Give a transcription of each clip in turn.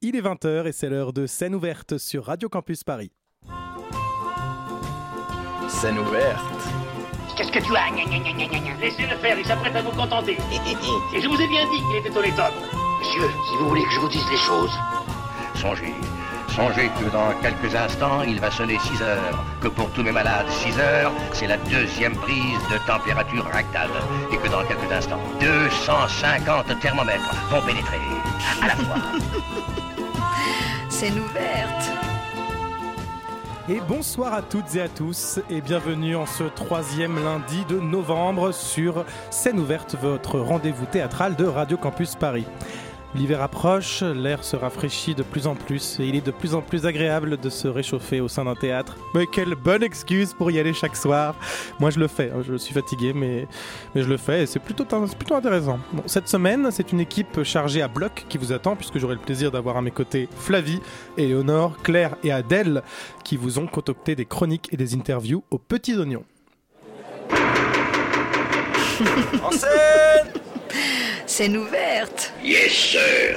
Il est 20h et c'est l'heure de scène ouverte sur Radio Campus Paris. Scène ouverte. Qu'est-ce que tu as? Laissez-le faire, il s'apprête à vous contenter. Et je vous ai bien dit qu'il était au top. Monsieur, si vous voulez que je vous dise les choses. Songez, songez que dans quelques instants, il va sonner 6 heures. Que pour tous mes malades, 6 heures, c'est la deuxième prise de température rectale. Et que dans quelques instants, 250 thermomètres vont pénétrer à la fois. Scène ouverte. Et bonsoir à toutes et à tous et bienvenue en ce troisième lundi de novembre sur Scène ouverte, votre rendez-vous théâtral de Radio Campus Paris. L'hiver approche, l'air se rafraîchit de plus en plus et il est de plus en plus agréable de se réchauffer au sein d'un théâtre. Mais quelle bonne excuse pour y aller chaque soir. Moi je le fais, hein, je suis fatigué mais, je le fais et c'est plutôt, plutôt intéressant. Bon, cette semaine, c'est une équipe chargée à bloc qui vous attend puisque j'aurai le plaisir d'avoir à mes côtés Flavie, Éléonore, Claire et Adèle qui vous ont concocté des chroniques et des interviews aux petits oignons. en scène Scène ouverte Yes, sir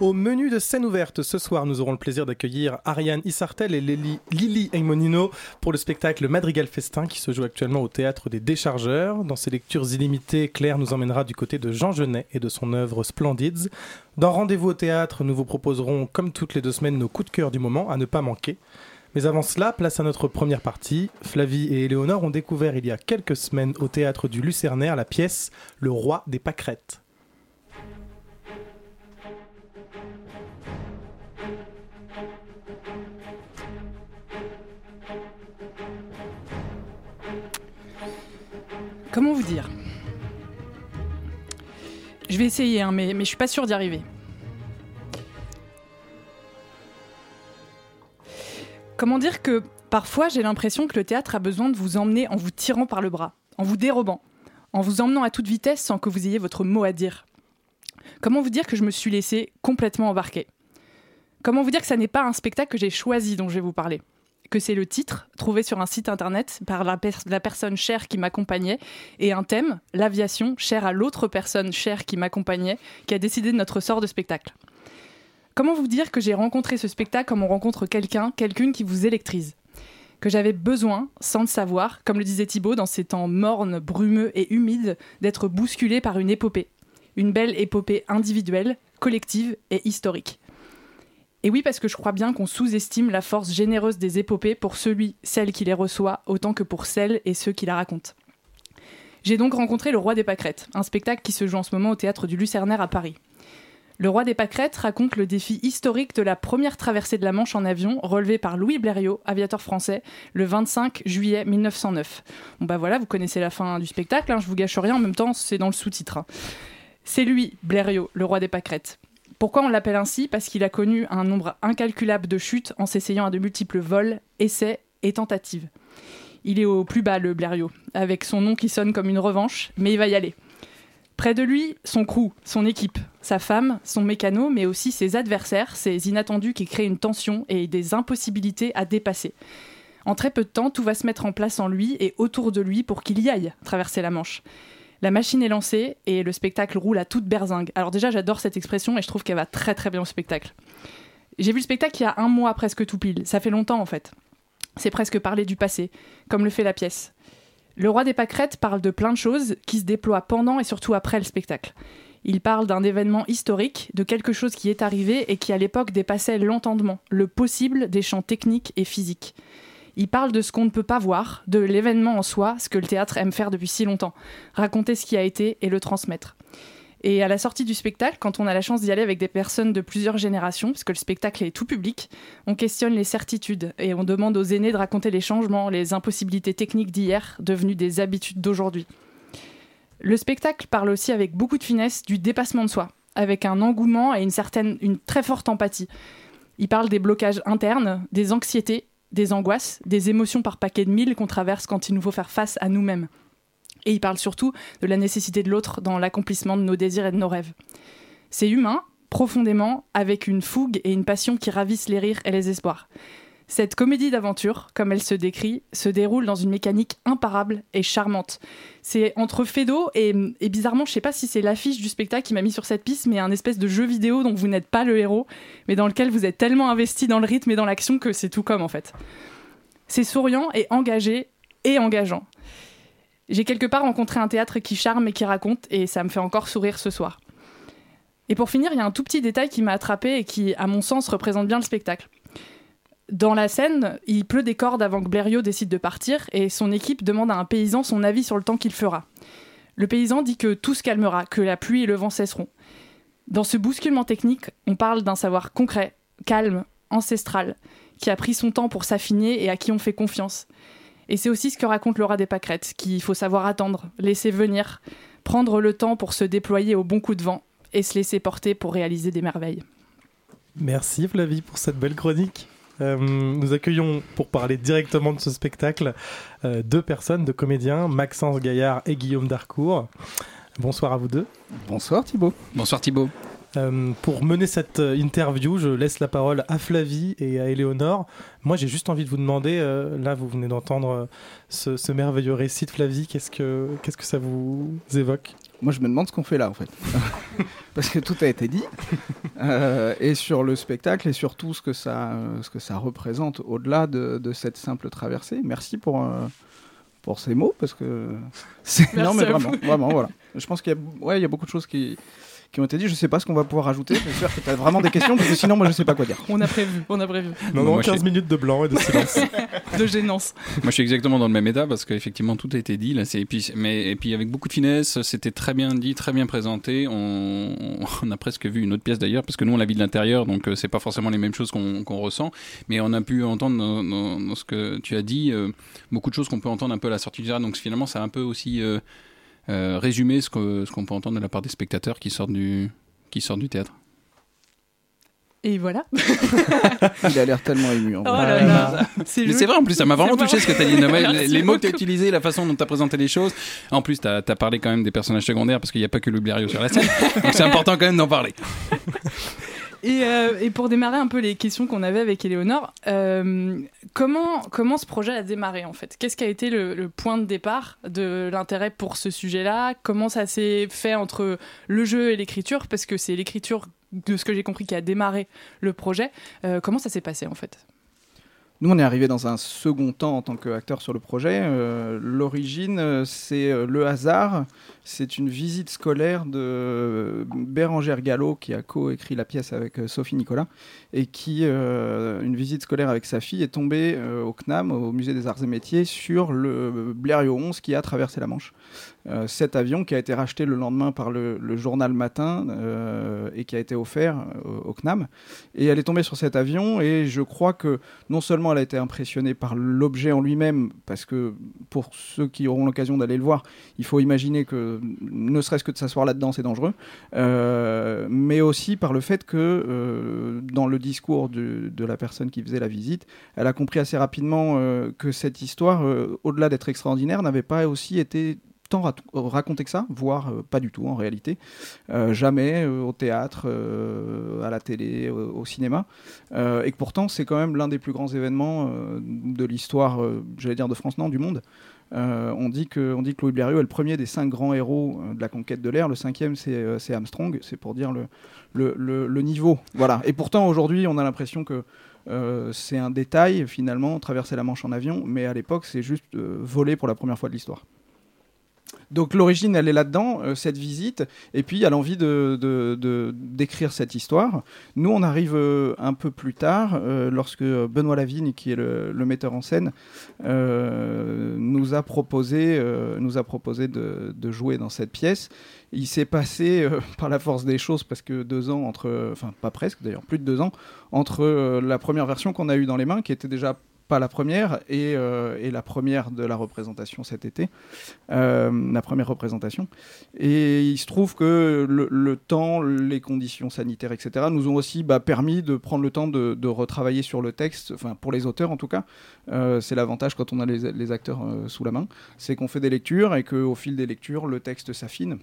Au menu de scène ouverte ce soir, nous aurons le plaisir d'accueillir Ariane Issartel et Lili, Lily Eimonino pour le spectacle Madrigal Festin qui se joue actuellement au théâtre des Déchargeurs. Dans ses lectures illimitées, Claire nous emmènera du côté de Jean Genet et de son œuvre Splendids. Dans Rendez-vous au théâtre, nous vous proposerons, comme toutes les deux semaines, nos coups de cœur du moment à ne pas manquer. Mais avant cela, place à notre première partie. Flavie et Éléonore ont découvert il y a quelques semaines au théâtre du Lucernaire la pièce Le roi des pâquerettes. Comment vous dire? Je vais essayer, hein, mais, mais je suis pas sûre d'y arriver. Comment dire que parfois j'ai l'impression que le théâtre a besoin de vous emmener en vous tirant par le bras, en vous dérobant, en vous emmenant à toute vitesse sans que vous ayez votre mot à dire. Comment vous dire que je me suis laissée complètement embarquer? Comment vous dire que ça n'est pas un spectacle que j'ai choisi dont je vais vous parler? Que c'est le titre trouvé sur un site internet par la, la personne chère qui m'accompagnait et un thème, l'aviation, cher à l'autre personne chère qui m'accompagnait, qui a décidé de notre sort de spectacle. Comment vous dire que j'ai rencontré ce spectacle comme on rencontre quelqu'un, quelqu'une qui vous électrise? Que j'avais besoin, sans le savoir, comme le disait Thibaut dans ces temps mornes, brumeux et humides, d'être bousculé par une épopée. Une belle épopée individuelle, collective et historique. Et oui, parce que je crois bien qu'on sous-estime la force généreuse des épopées pour celui, celle qui les reçoit, autant que pour celles et ceux qui la racontent. J'ai donc rencontré Le Roi des Pâquerettes, un spectacle qui se joue en ce moment au théâtre du Lucernaire à Paris. Le Roi des Pâquerettes raconte le défi historique de la première traversée de la Manche en avion, relevée par Louis Blériot, aviateur français, le 25 juillet 1909. Bon bah voilà, vous connaissez la fin du spectacle, hein, je vous gâche rien, en même temps c'est dans le sous-titre. hein. C'est lui, Blériot, le Roi des Pâquerettes. Pourquoi on l'appelle ainsi? Parce qu'il a connu un nombre incalculable de chutes en s'essayant à de multiples vols, essais et tentatives. Il est au plus bas, le Blériot, avec son nom qui sonne comme une revanche, mais il va y aller. Près de lui, son crew, son équipe, sa femme, son mécano, mais aussi ses adversaires, ces inattendus qui créent une tension et des impossibilités à dépasser. En très peu de temps, tout va se mettre en place en lui et autour de lui pour qu'il y aille traverser la Manche. La machine est lancée et le spectacle roule à toute berzingue. Alors déjà, j'adore cette expression et je trouve qu'elle va très très bien au spectacle. J'ai vu le spectacle il y a un mois presque tout pile. Ça fait longtemps en fait. C'est presque parler du passé, comme le fait la pièce. Le roi des pâquerettes parle de plein de choses qui se déploient pendant et surtout après le spectacle. Il parle d'un événement historique, de quelque chose qui est arrivé et qui à l'époque dépassait l'entendement, le possible des champs techniques et physiques. Il parle de ce qu'on ne peut pas voir, de l'événement en soi, ce que le théâtre aime faire depuis si longtemps, raconter ce qui a été et le transmettre. Et à la sortie du spectacle, quand on a la chance d'y aller avec des personnes de plusieurs générations, parce que le spectacle est tout public, on questionne les certitudes et on demande aux aînés de raconter les changements, les impossibilités techniques d'hier, devenues des habitudes d'aujourd'hui. Le spectacle parle aussi avec beaucoup de finesse du dépassement de soi, avec un engouement et une certaine, une très forte empathie. Il parle des blocages internes, des anxiétés, des angoisses, des émotions par paquet de mille qu'on traverse quand il nous faut faire face à nous-mêmes. Et il parle surtout de la nécessité de l'autre dans l'accomplissement de nos désirs et de nos rêves. C'est humain, profondément, avec une fougue et une passion qui ravissent les rires et les espoirs. Cette comédie d'aventure, comme elle se décrit, se déroule dans une mécanique imparable et charmante. C'est entre Fedo et, et bizarrement, je sais pas si c'est l'affiche du spectacle qui m'a mis sur cette piste, mais un espèce de jeu vidéo dont vous n'êtes pas le héros, mais dans lequel vous êtes tellement investi dans le rythme et dans l'action que c'est tout comme en fait. C'est souriant et engagé et engageant. J'ai quelque part rencontré un théâtre qui charme et qui raconte, et ça me fait encore sourire ce soir. Et pour finir, il y a un tout petit détail qui m'a attrapé et qui, à mon sens, représente bien le spectacle. Dans la scène, il pleut des cordes avant que Blériot décide de partir et son équipe demande à un paysan son avis sur le temps qu'il fera. Le paysan dit que tout se calmera, que la pluie et le vent cesseront. Dans ce bousculement technique, on parle d'un savoir concret, calme, ancestral, qui a pris son temps pour s'affiner et à qui on fait confiance. Et c'est aussi ce que raconte Laura des Pâquerettes, qu'il faut savoir attendre, laisser venir, prendre le temps pour se déployer au bon coup de vent et se laisser porter pour réaliser des merveilles. Merci Flavie pour cette belle chronique. Euh, nous accueillons pour parler directement de ce spectacle euh, deux personnes, deux comédiens, Maxence Gaillard et Guillaume Darcourt. Bonsoir à vous deux. Bonsoir Thibaut. Bonsoir Thibaut. Euh, pour mener cette euh, interview, je laisse la parole à Flavie et à Éléonore. Moi, j'ai juste envie de vous demander, euh, là, vous venez d'entendre ce, ce, merveilleux récit de Flavie, qu'est-ce que, qu'est-ce que ça vous évoque? Moi, je me demande ce qu'on fait là, en fait. Parce que tout a été dit. Euh, et sur le spectacle et sur tout ce que ça, ce que ça représente au-delà de, de, cette simple traversée. Merci pour... Euh, pour ces mots parce que c'est non mais vraiment, vraiment voilà je pense qu'il y a ouais il y a beaucoup de choses qui qui ont été dit. Je sais pas ce qu'on va pouvoir rajouter. J'espère que tu as vraiment des questions, parce que sinon, moi, je sais pas quoi dire. On a prévu, on a prévu. Non, non, 15 minutes de blanc et de silence. de gênance. Moi, je suis exactement dans le même état, parce qu'effectivement, tout a été dit. Là, et, puis, mais, et puis, avec beaucoup de finesse, c'était très bien dit, très bien présenté. On, on, a presque vu une autre pièce d'ailleurs, parce que nous, on la vit de l'intérieur, donc euh, c'est pas forcément les mêmes choses qu'on qu ressent. Mais on a pu entendre dans, dans, dans ce que tu as dit, euh, beaucoup de choses qu'on peut entendre un peu à la sortie du jardin. Donc finalement, c'est un peu aussi. Euh, résumer ce qu'on ce qu'on peut entendre de la part des spectateurs qui sortent du, qui sortent du théâtre. Et voilà. Il a l'air tellement ému. En oh là là. C'est vrai, en plus, ça m'a vraiment touché ce que tu as dit. les, les mots que tu as utilisés, la façon dont tu as présenté les choses. En plus, tu as, as, parlé quand même des personnages secondaires parce qu'il n'y a pas que le Blériot sur la scène. Donc c'est important quand même d'en parler. Et, euh, et, pour démarrer un peu les questions qu'on avait avec Éléonore, euh, comment, comment ce projet a démarré en fait? Qu'est-ce qui a été le, le, point de départ de l'intérêt pour ce sujet-là? Comment ça s'est fait entre le jeu et l'écriture? Parce que c'est l'écriture, de ce que j'ai compris, qui a démarré le projet. Euh, comment ça s'est passé en fait? Nous, on est arrivé dans un second temps en tant qu'acteur sur le projet. Euh, L'origine, c'est euh, le hasard. C'est une visite scolaire de Bérangère Gallo, qui a co-écrit la pièce avec euh, Sophie Nicolas, et qui, euh, une visite scolaire avec sa fille, est tombée euh, au CNAM, au Musée des Arts et Métiers, sur le Blériot 11 qui a traversé la Manche. Euh, cet avion qui a été racheté le lendemain par le, journal Matin euh, et qui a été offert euh, au CNAM. Et elle est tombée sur cet avion et je crois que non seulement elle a été impressionnée par l'objet en lui-même, parce que pour ceux qui auront l'occasion d'aller le voir, il faut imaginer que ne serait-ce que de s'asseoir là-dedans, c'est dangereux, mais aussi par le fait que dans le discours de, la personne qui faisait la visite, elle a compris assez rapidement que cette histoire, au-delà d'être extraordinaire, n'avait pas aussi été tant raconté que ça, voire euh, pas du tout en réalité. Euh, jamais euh, au théâtre, à la télé, au cinéma. et que pourtant, c'est quand même l'un des plus grands événements de l'histoire, j'allais dire de France, non, du monde. On, dit que, on dit que Louis Blériot est le premier des cinq grands héros de la conquête de l'air. Le cinquième, c'est Armstrong. C'est pour dire le, le, niveau. Voilà. Et pourtant, aujourd'hui, on a l'impression que c'est un détail, finalement, traverser la Manche en avion. Mais à l'époque, c'est juste voler pour la première fois de l'histoire. Donc l'origine, elle est là-dedans, euh, cette visite, et puis il y a l'envie de, de, de, d'écrire cette histoire. Nous, on arrive euh, un peu plus tard, euh, lorsque Benoît Lavigne, qui est le, metteur en scène, nous a proposé, nous a proposé de, de, jouer dans cette pièce. Il s'est passé, par la force des choses, presque deux ans entre, enfin pas presque d'ailleurs, plus de deux ans, entre la première version qu'on a eue dans les mains, qui était déjà pas la première, et, euh, et, la première de la représentation cet été, euh, la première représentation. Et il se trouve que le, temps, les conditions sanitaires, etc., nous ont aussi bah, permis de prendre le temps de, retravailler sur le texte, enfin pour les auteurs en tout cas. Euh, c'est l'avantage quand on a les, les acteurs sous la main, c'est qu'on fait des lectures et qu'au fil des lectures, le texte s'affine.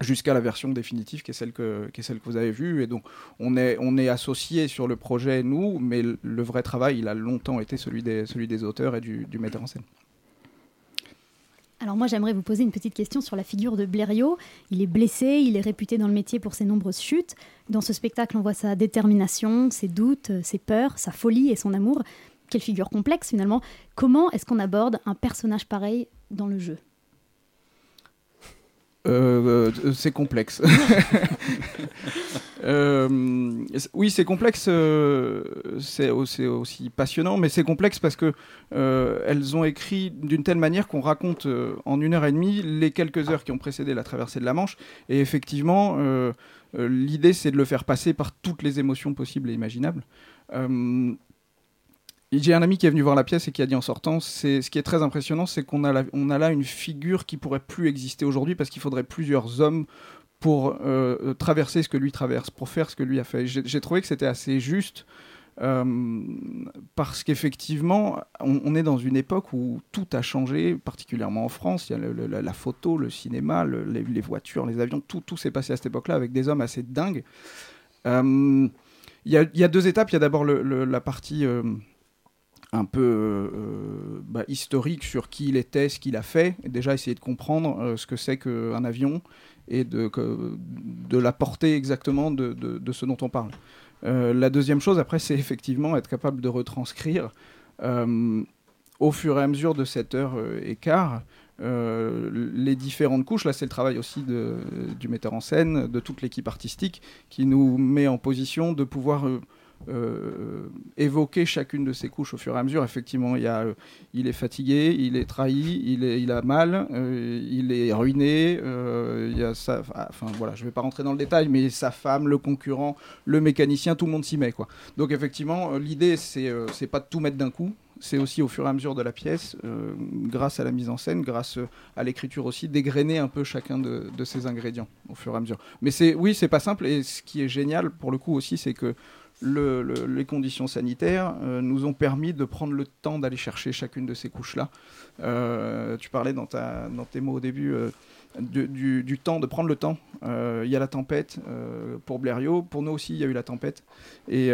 Jusqu'à la version définitive qui est celle que, qui est celle que vous avez vue. Et donc, on est, on est associés sur le projet, nous, mais le, vrai travail, il a longtemps été celui des, celui des auteurs et du, du metteur en scène. Alors moi j'aimerais vous poser une petite question sur la figure de Blériot. Il est blessé, il est réputé dans le métier pour ses nombreuses chutes. Dans ce spectacle on voit sa détermination, ses doutes, ses peurs, sa folie et son amour. Quelle figure complexe finalement. Comment est-ce qu'on aborde un personnage pareil dans le jeu? Euh, euh, c'est complexe. Euh, oui, c'est complexe. c'est aussi passionnant, mais c'est complexe parce que elles ont écrit d'une telle manière qu'on raconte en une heure et demie les quelques heures qui ont précédé la traversée de la Manche. Et effectivement, l'idée c'est de le faire passer par toutes les émotions possibles et imaginables. J'ai un ami qui est venu voir la pièce et qui a dit en sortant, c'est ce qui est très impressionnant, c'est qu'on a, on a là une figure qui pourrait plus exister aujourd'hui parce qu'il faudrait plusieurs hommes pour euh, traverser ce que lui traverse, pour faire ce que lui a fait. J'ai trouvé que c'était assez juste euh, parce qu'effectivement, on, est dans une époque où tout a changé, particulièrement en France. Il y a la, photo, le cinéma, les, voitures, les avions, tout, tout s'est passé à cette époque-là avec des hommes assez dingues. Euh, il y, y, a deux étapes. Il y a d'abord la partie un peu euh, bah, historique sur qui il était, ce qu'il a fait, et déjà essayer de comprendre euh, ce que c'est qu'un avion et de, de la portée exactement de, de, ce dont on parle. Euh, la deuxième chose, après, c'est effectivement être capable de retranscrire au fur et à mesure de cette heure et quart les différentes couches. Là, c'est le travail aussi du metteur en scène, de toute l'équipe artistique, qui nous met en position de pouvoir évoquer chacune de ces couches au fur et à mesure. Effectivement, il, euh, est fatigué, il est trahi, il, a mal, euh, il est ruiné. enfin voilà, je ne vais pas rentrer dans le détail, mais sa femme, le concurrent, le mécanicien, tout le monde s'y met. Donc effectivement, l'idée c'est c'est pas de tout mettre d'un coup. C'est aussi au fur et à mesure de la pièce, grâce à la mise en scène, grâce à l'écriture aussi, dégrainer un peu chacun de, de, ces ingrédients au fur et à mesure. Mais c'est oui, c'est pas simple. Et ce qui est génial pour le coup aussi, c'est que les conditions sanitaires euh, nous ont permis de prendre le temps d'aller chercher chacune de ces couches-là. Euh, tu parlais dans, ta, dans, tes mots au début euh, du, temps, de prendre le temps. Il y a la tempête pour Blériot, pour nous aussi il y a eu la tempête. Et,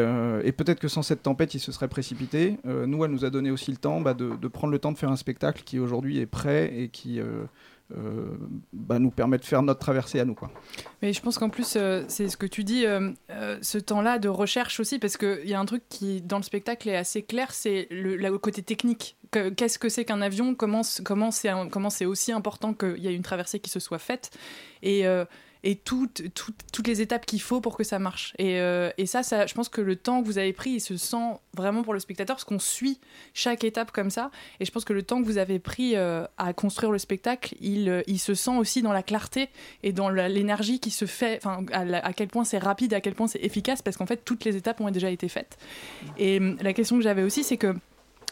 peut-être que sans cette tempête il se serait précipité. nous, elle nous a donné aussi le temps bah, de, de, prendre le temps de faire un spectacle qui aujourd'hui est prêt et qui euh, bah, nous permet de faire notre traversée à nous. Quoi. Mais je pense qu'en plus, euh, c'est ce que tu dis, euh, ce temps-là de recherche aussi, parce qu'il y a un truc qui, dans le spectacle, est assez clair, c'est le, côté technique. Qu'est-ce que c'est qu'un avion? Comment c'est aussi important qu'il y ait une traversée qui se soit faite? Et et toutes, toutes, les étapes qu'il faut pour que ça marche. Et, euh, et ça, ça, je pense que le temps que vous avez pris, il se sent vraiment pour le spectateur, parce qu'on suit chaque étape comme ça. Et je pense que le temps que vous avez pris euh, à construire le spectacle, il, euh, il se sent aussi dans la clarté et dans l'énergie qui se fait, enfin, à, à, quel point c'est rapide, à quel point c'est efficace, parce qu'en fait, toutes les étapes ont déjà été faites. Et la question que j'avais aussi, c'est que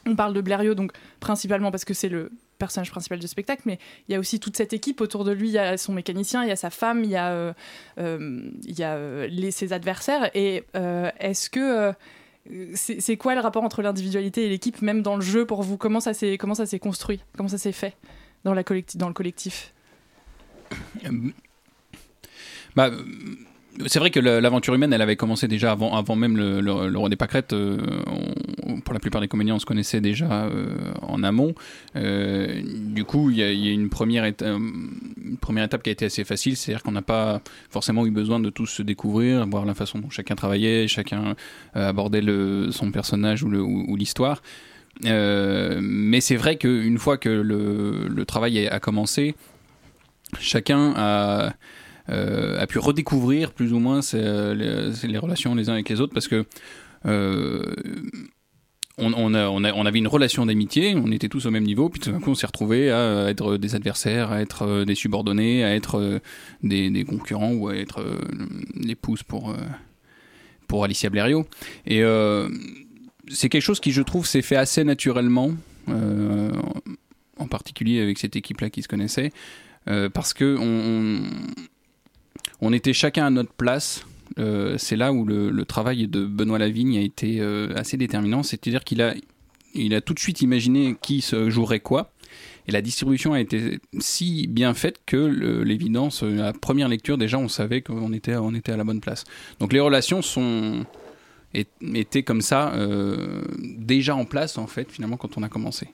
on parle de Blériot, donc principalement parce que c'est le personnage principal du spectacle, mais il y a aussi toute cette équipe autour de lui. Il y a son mécanicien, il y a sa femme, il y a, euh, euh, il y a euh, les, ses adversaires. Et est-ce que c'est quoi le rapport entre l'individualité et l'équipe, même dans le jeu pour vous? Comment ça s'est comment ça s'est construit? Comment ça s'est fait dans la collecti dans le collectif? Bah, c'est vrai que l'aventure humaine, elle avait commencé déjà avant, avant même le, le, roi des pâquerettes. Euh, pour la plupart des comédiens, on se connaissait déjà euh, en amont. Euh, du coup, il y, a une première, une première étape qui a été assez facile, c'est-à-dire qu'on n'a pas forcément eu besoin de tous se découvrir, voir la façon dont chacun travaillait, chacun abordait son personnage ou l'histoire. mais c'est vrai qu'une fois que le, travail a commencé, chacun a a pu redécouvrir plus ou moins euh, les, relations les uns avec les autres parce que euh, on, on, on, avait une relation d'amitié, on était tous au même niveau, puis tout d'un coup on s'est retrouvés à être des adversaires, à être des subordonnés, à être des, concurrents ou à être l'épouse pour, pour Alicia Blériot. Et c'est quelque chose qui, je trouve, s'est fait assez naturellement, en particulier avec cette équipe-là qui se connaissait, parce que on, on était chacun à notre place. Euh, c'est là où le, travail de Benoît Lavigne a été euh, assez déterminant. C'est-à-dire qu'il a, il a tout de suite imaginé qui se jouerait quoi. Et la distribution a été si bien faite que l'évidence, euh, à première lecture, déjà, on savait qu'on était, on était à la bonne place. Donc les relations sont étaient comme ça déjà en place en fait finalement quand on a commencé.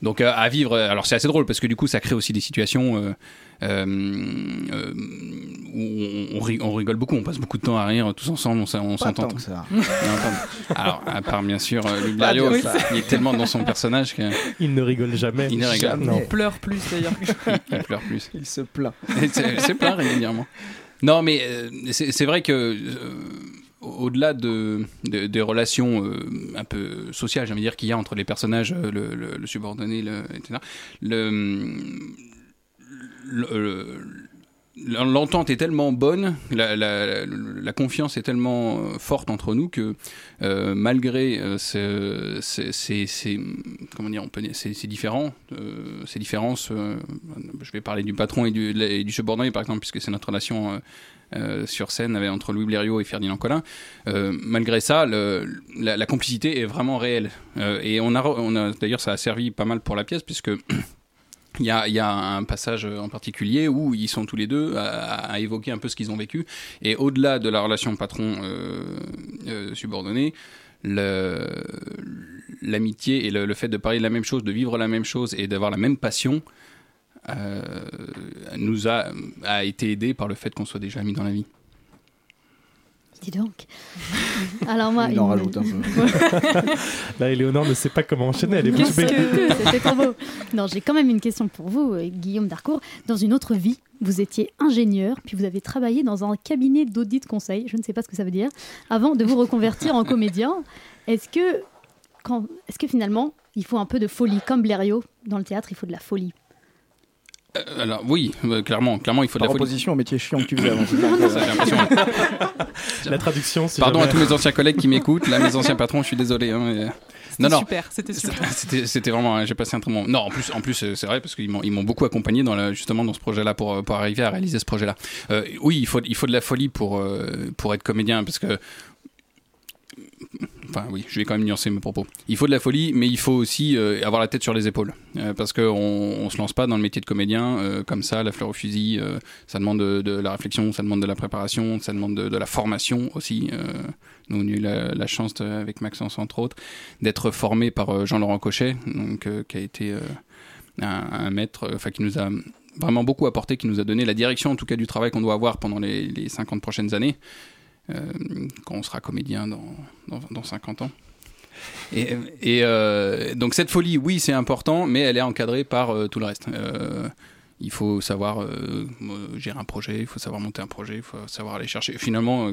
Donc euh, à vivre, alors c'est assez drôle parce que du coup ça crée aussi des situations euh, où on, rigole beaucoup, on passe beaucoup de temps à rire tous ensemble, on, s'entend. alors à part bien sûr Luc Dario, il est tellement dans son personnage qu'il ne rigole jamais. Il ne rigole. Il pleure plus d'ailleurs. il pleure plus. Il se plaint. Il se plaint régulièrement. Non mais c'est vrai que au-delà de, des relations euh, un peu sociales, j'aime dire, qu'il y a entre les personnages, euh, le, subordonné, le, etc., l'entente est tellement bonne, la, confiance est tellement euh, forte entre nous que malgré ces, comment différences, je vais parler du patron et du subordonné par exemple, puisque c'est notre relation euh, sur scène entre Louis Blériot et Ferdinand Collin. Euh, malgré ça, la, complicité est vraiment réelle. Euh, et on a, d'ailleurs, ça a servi pas mal pour la pièce, puisque. Il y, a, un passage en particulier où ils sont tous les deux à, évoquer un peu ce qu'ils ont vécu. Et au-delà de la relation patron-subordonné, l'amitié et le, le, fait de parler de la même chose, de vivre la même chose et d'avoir la même passion, nous a, a été aidé par le fait qu'on soit déjà mis dans la vie. Dis donc. Alors moi, il en rajoute un peu. Là, Éléonore ne sait pas comment enchaîner. Elle est Qu'est-ce que c'était trop beau. Non, j'ai quand même une question pour vous, euh, Guillaume Darcourt. Dans une autre vie, vous étiez ingénieur, puis vous avez travaillé dans un cabinet d'audit conseil. Je ne sais pas ce que ça veut dire. Avant de vous reconvertir en comédien, est-ce que, quand, est-ce que finalement, il faut un peu de folie, comme Blériot dans le théâtre, il faut de la folie? Euh, alors oui, euh, clairement, clairement, il faut de la opposition au métier chiant que tu faisais avant. la traduction. Pardon à tous mes anciens collègues qui m'écoutent. Là, mes anciens patrons, je suis désolé. Hein, non, non. super, c'était super. C'était vraiment, hein, j'ai passé un très bon. Non, en plus, en plus, euh, c'est vrai parce qu'ils m'ont, ils m'ont beaucoup accompagné dans la, justement dans ce projet-là pour, pour arriver à réaliser ce projet-là. oui, il faut, il faut de la folie pour, pour être comédien parce que Enfin oui, je vais quand même nuancer mes propos. Il faut de la folie, mais il faut aussi euh, avoir la tête sur les épaules. Euh, parce qu'on on se lance pas dans le métier de comédien euh, comme ça, la fleur au fusil. ça demande de, la réflexion, ça demande de la préparation, ça demande de, la formation aussi. nous, on a eu la, chance, avec Maxence entre autres, d'être formé par Jean-Laurent Cochet, donc, qui a été un, maître, enfin qui nous a vraiment beaucoup apporté, qui nous a donné la direction en tout cas du travail qu'on doit avoir pendant les, les 50 prochaines années. Euh, quand on sera comédien dans, dans, 50 ans. Et, et euh, donc cette folie, oui, c'est important, mais elle est encadrée par euh, tout le reste. il faut savoir gérer un projet, il faut savoir monter un projet, il faut savoir aller chercher. Finalement,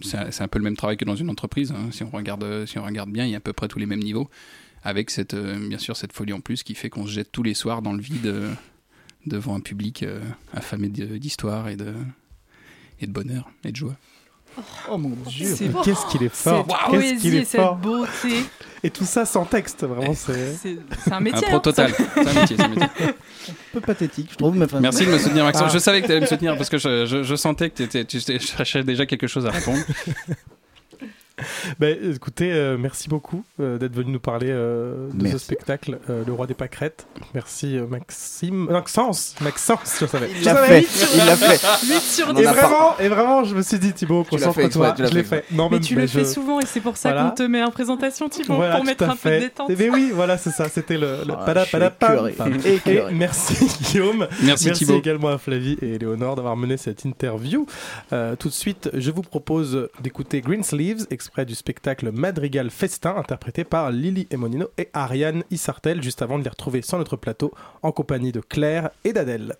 c'est un peu le même travail que dans une entreprise. Hein. Si, on regarde, si on regarde bien, il y a à peu près tous les mêmes niveaux, avec cette, bien sûr cette folie en plus qui fait qu'on se jette tous les soirs dans le vide devant un public affamé d'histoire et de, et de bonheur et de joie. Oh mon dieu, qu'est-ce qu'il est fort, qu'est-ce qu'il est fort. beauté. Et tout ça sans texte, vraiment, c'est. C'est un métier. Un pro hein, total. C'est un métier, un métier. Un peu pathétique, je trouve. Mais Merci de me soutenir, Maxence. Ah. Je savais que tu allais me soutenir parce que je, je, je sentais que tu cherchais déjà quelque chose à répondre. bah, écoutez, euh, merci beaucoup euh, d'être venu nous parler euh, de ce spectacle, Le Roi des Pâquerettes. Merci Maxime. Maxence Maxence, je savais. Il l'a fait. Il l'a fait. Et vraiment, et vraiment, je me suis dit, Thibaut, concentre-toi. Je l'ai fait. Non, mais tu le fais souvent et c'est pour ça qu'on te met en présentation, Thibaut, pour mettre un peu de détente. Mais oui, voilà, c'est ça. C'était le, le Et merci Guillaume. Merci, merci également à Flavie et Léonore d'avoir mené cette interview. tout de suite, je vous propose d'écouter Greensleeves, près du spectacle Madrigal Festin, interprété par Lily Emonino et Ariane Issartel, juste avant de les retrouver sur notre plateau en compagnie de Claire et d'Adèle.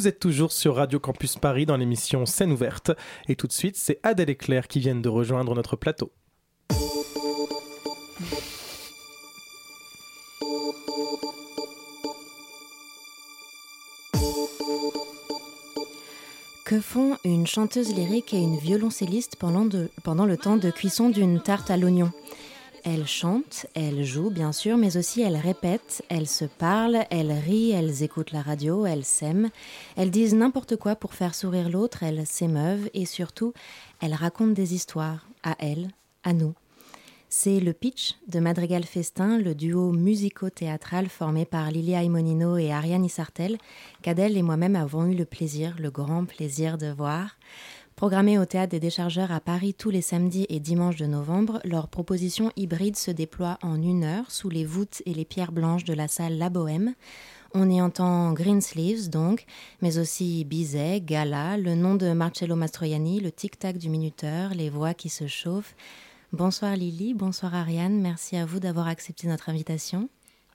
Vous êtes toujours sur Radio Campus Paris dans l'émission Scène ouverte. Et tout de suite, c'est Adèle et Claire qui viennent de rejoindre notre plateau. Que font une chanteuse lyrique et une violoncelliste pendant, pendant le temps de cuisson d'une tarte à l'oignon? Elles chantent, elles jouent bien sûr, mais aussi elles répètent, elles se parlent, elles rient, elles écoutent la radio, elles s'aiment, elles disent n'importe quoi pour faire sourire l'autre, elles s'émeuvent et surtout elles racontent des histoires, à elles, à nous. C'est le pitch de Madrigal Festin, le duo musico-théâtral formé par Lilia Imonino et Ariane Isartel, qu'Adèle et moi-même avons eu le plaisir, le grand plaisir de voir. Programmés au théâtre des Déchargeurs à Paris tous les samedis et dimanches de novembre, leur proposition hybride se déploie en une heure sous les voûtes et les pierres blanches de la salle La Bohème. On y entend Greensleeves donc, mais aussi Bizet, Gala, le nom de Marcello Mastroianni, le tic-tac du minuteur, les voix qui se chauffent. Bonsoir Lily, bonsoir Ariane, merci à vous d'avoir accepté notre invitation.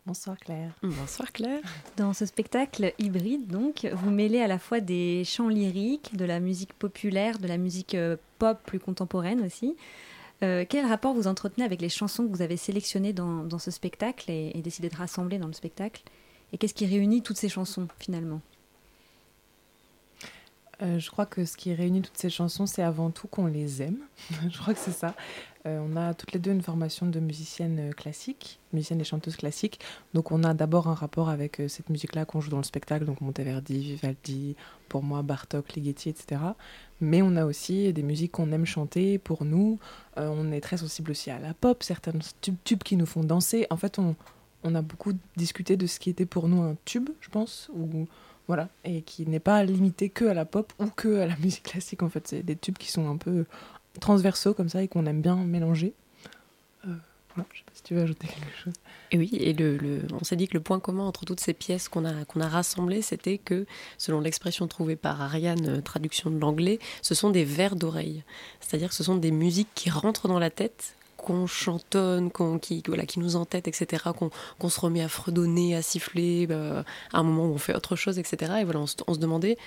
Bonsoir Claire. Bonsoir Claire. Dans ce spectacle hybride, donc, vous mêlez à la fois des chants lyriques, de la musique populaire, de la musique euh, pop plus contemporaine aussi. Euh, quel rapport vous entretenez avec les chansons que vous avez sélectionnées dans, ce spectacle et, et, décidé de rassembler dans le spectacle? Et qu'est-ce qui réunit toutes ces chansons finalement? Euh, je crois que ce qui réunit toutes ces chansons, c'est avant tout qu'on les aime. je crois que c'est ça. Euh, on a toutes les deux une formation de musicienne classique, musicienne et chanteuse classique. Donc on a d'abord un rapport avec euh, cette musique-là qu'on joue dans le spectacle, donc Monteverdi, Vivaldi, pour moi Bartok, Ligeti, etc. Mais on a aussi des musiques qu'on aime chanter pour nous. on est très sensible aussi à la pop, certains tubes, tubes, qui nous font danser. En fait, on, on a beaucoup discuté de ce qui était pour nous un tube, je pense, ou voilà, et qui n'est pas limité que à la pop ou que à la musique classique en fait. C'est des tubes qui sont un peu transversaux comme ça et qu'on aime bien mélanger. Euh, voilà, je sais pas si tu veux ajouter quelque chose. Et oui, et le, on s'est dit que le point commun entre toutes ces pièces qu'on a, qu'on a rassemblées, c'était que, selon l'expression trouvée par Ariane, euh, traduction de l'anglais, ce sont des vers d'oreille. C'est-à-dire que ce sont des musiques qui rentrent dans la tête, qu'on chantonne, qu'on, qui, voilà, qui nous entête, etc., qu'on, se remet à fredonner, à siffler, bah, à un moment où on fait autre chose, etc. Et voilà, on se, demandait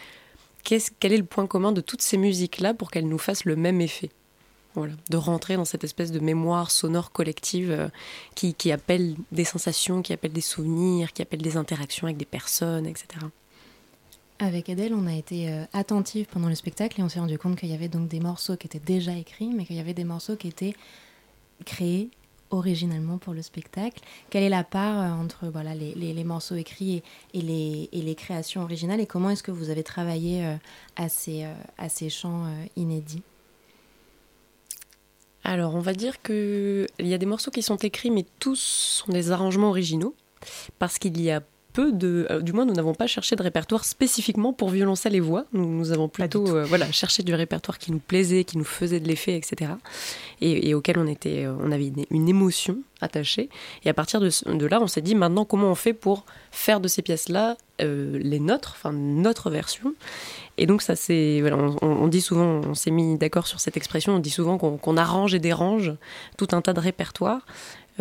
quel est le point commun de toutes ces musiques-là pour qu'elles nous fassent le même effet? Voilà, de rentrer dans cette espèce de mémoire sonore collective euh, qui, qui, appelle des sensations, qui appelle des souvenirs, qui appelle des interactions avec des personnes, etc. Avec Adèle, on a été euh, attentive pendant le spectacle et on s'est rendu compte qu'il y avait donc des morceaux qui étaient déjà écrits, mais qu'il y avait des morceaux qui étaient créés originalement pour le spectacle. Quelle est la part euh, entre voilà, les, les, morceaux écrits et, les, et, les, créations originales et comment est-ce que vous avez travaillé euh, à, ces, euh, à ces chants inédits? Alors, on va dire qu'il y a des morceaux qui sont écrits, mais tous sont des arrangements originaux, parce qu'il y a peu de, euh, du moins nous n'avons pas cherché de répertoire spécifiquement pour violoncelle et voix. Nous, nous avons plutôt euh, voilà cherché du répertoire qui nous plaisait, qui nous faisait de l'effet, etc. Et, et, auquel on était, euh, on avait une, une, émotion attachée. Et à partir de, de là, on s'est dit maintenant comment on fait pour faire de ces pièces-là les nôtres, enfin notre version? Et donc ça c'est, voilà, on, on, dit souvent, on s'est mis d'accord sur cette expression, on dit souvent qu'on qu arrange et dérange tout un tas de répertoires.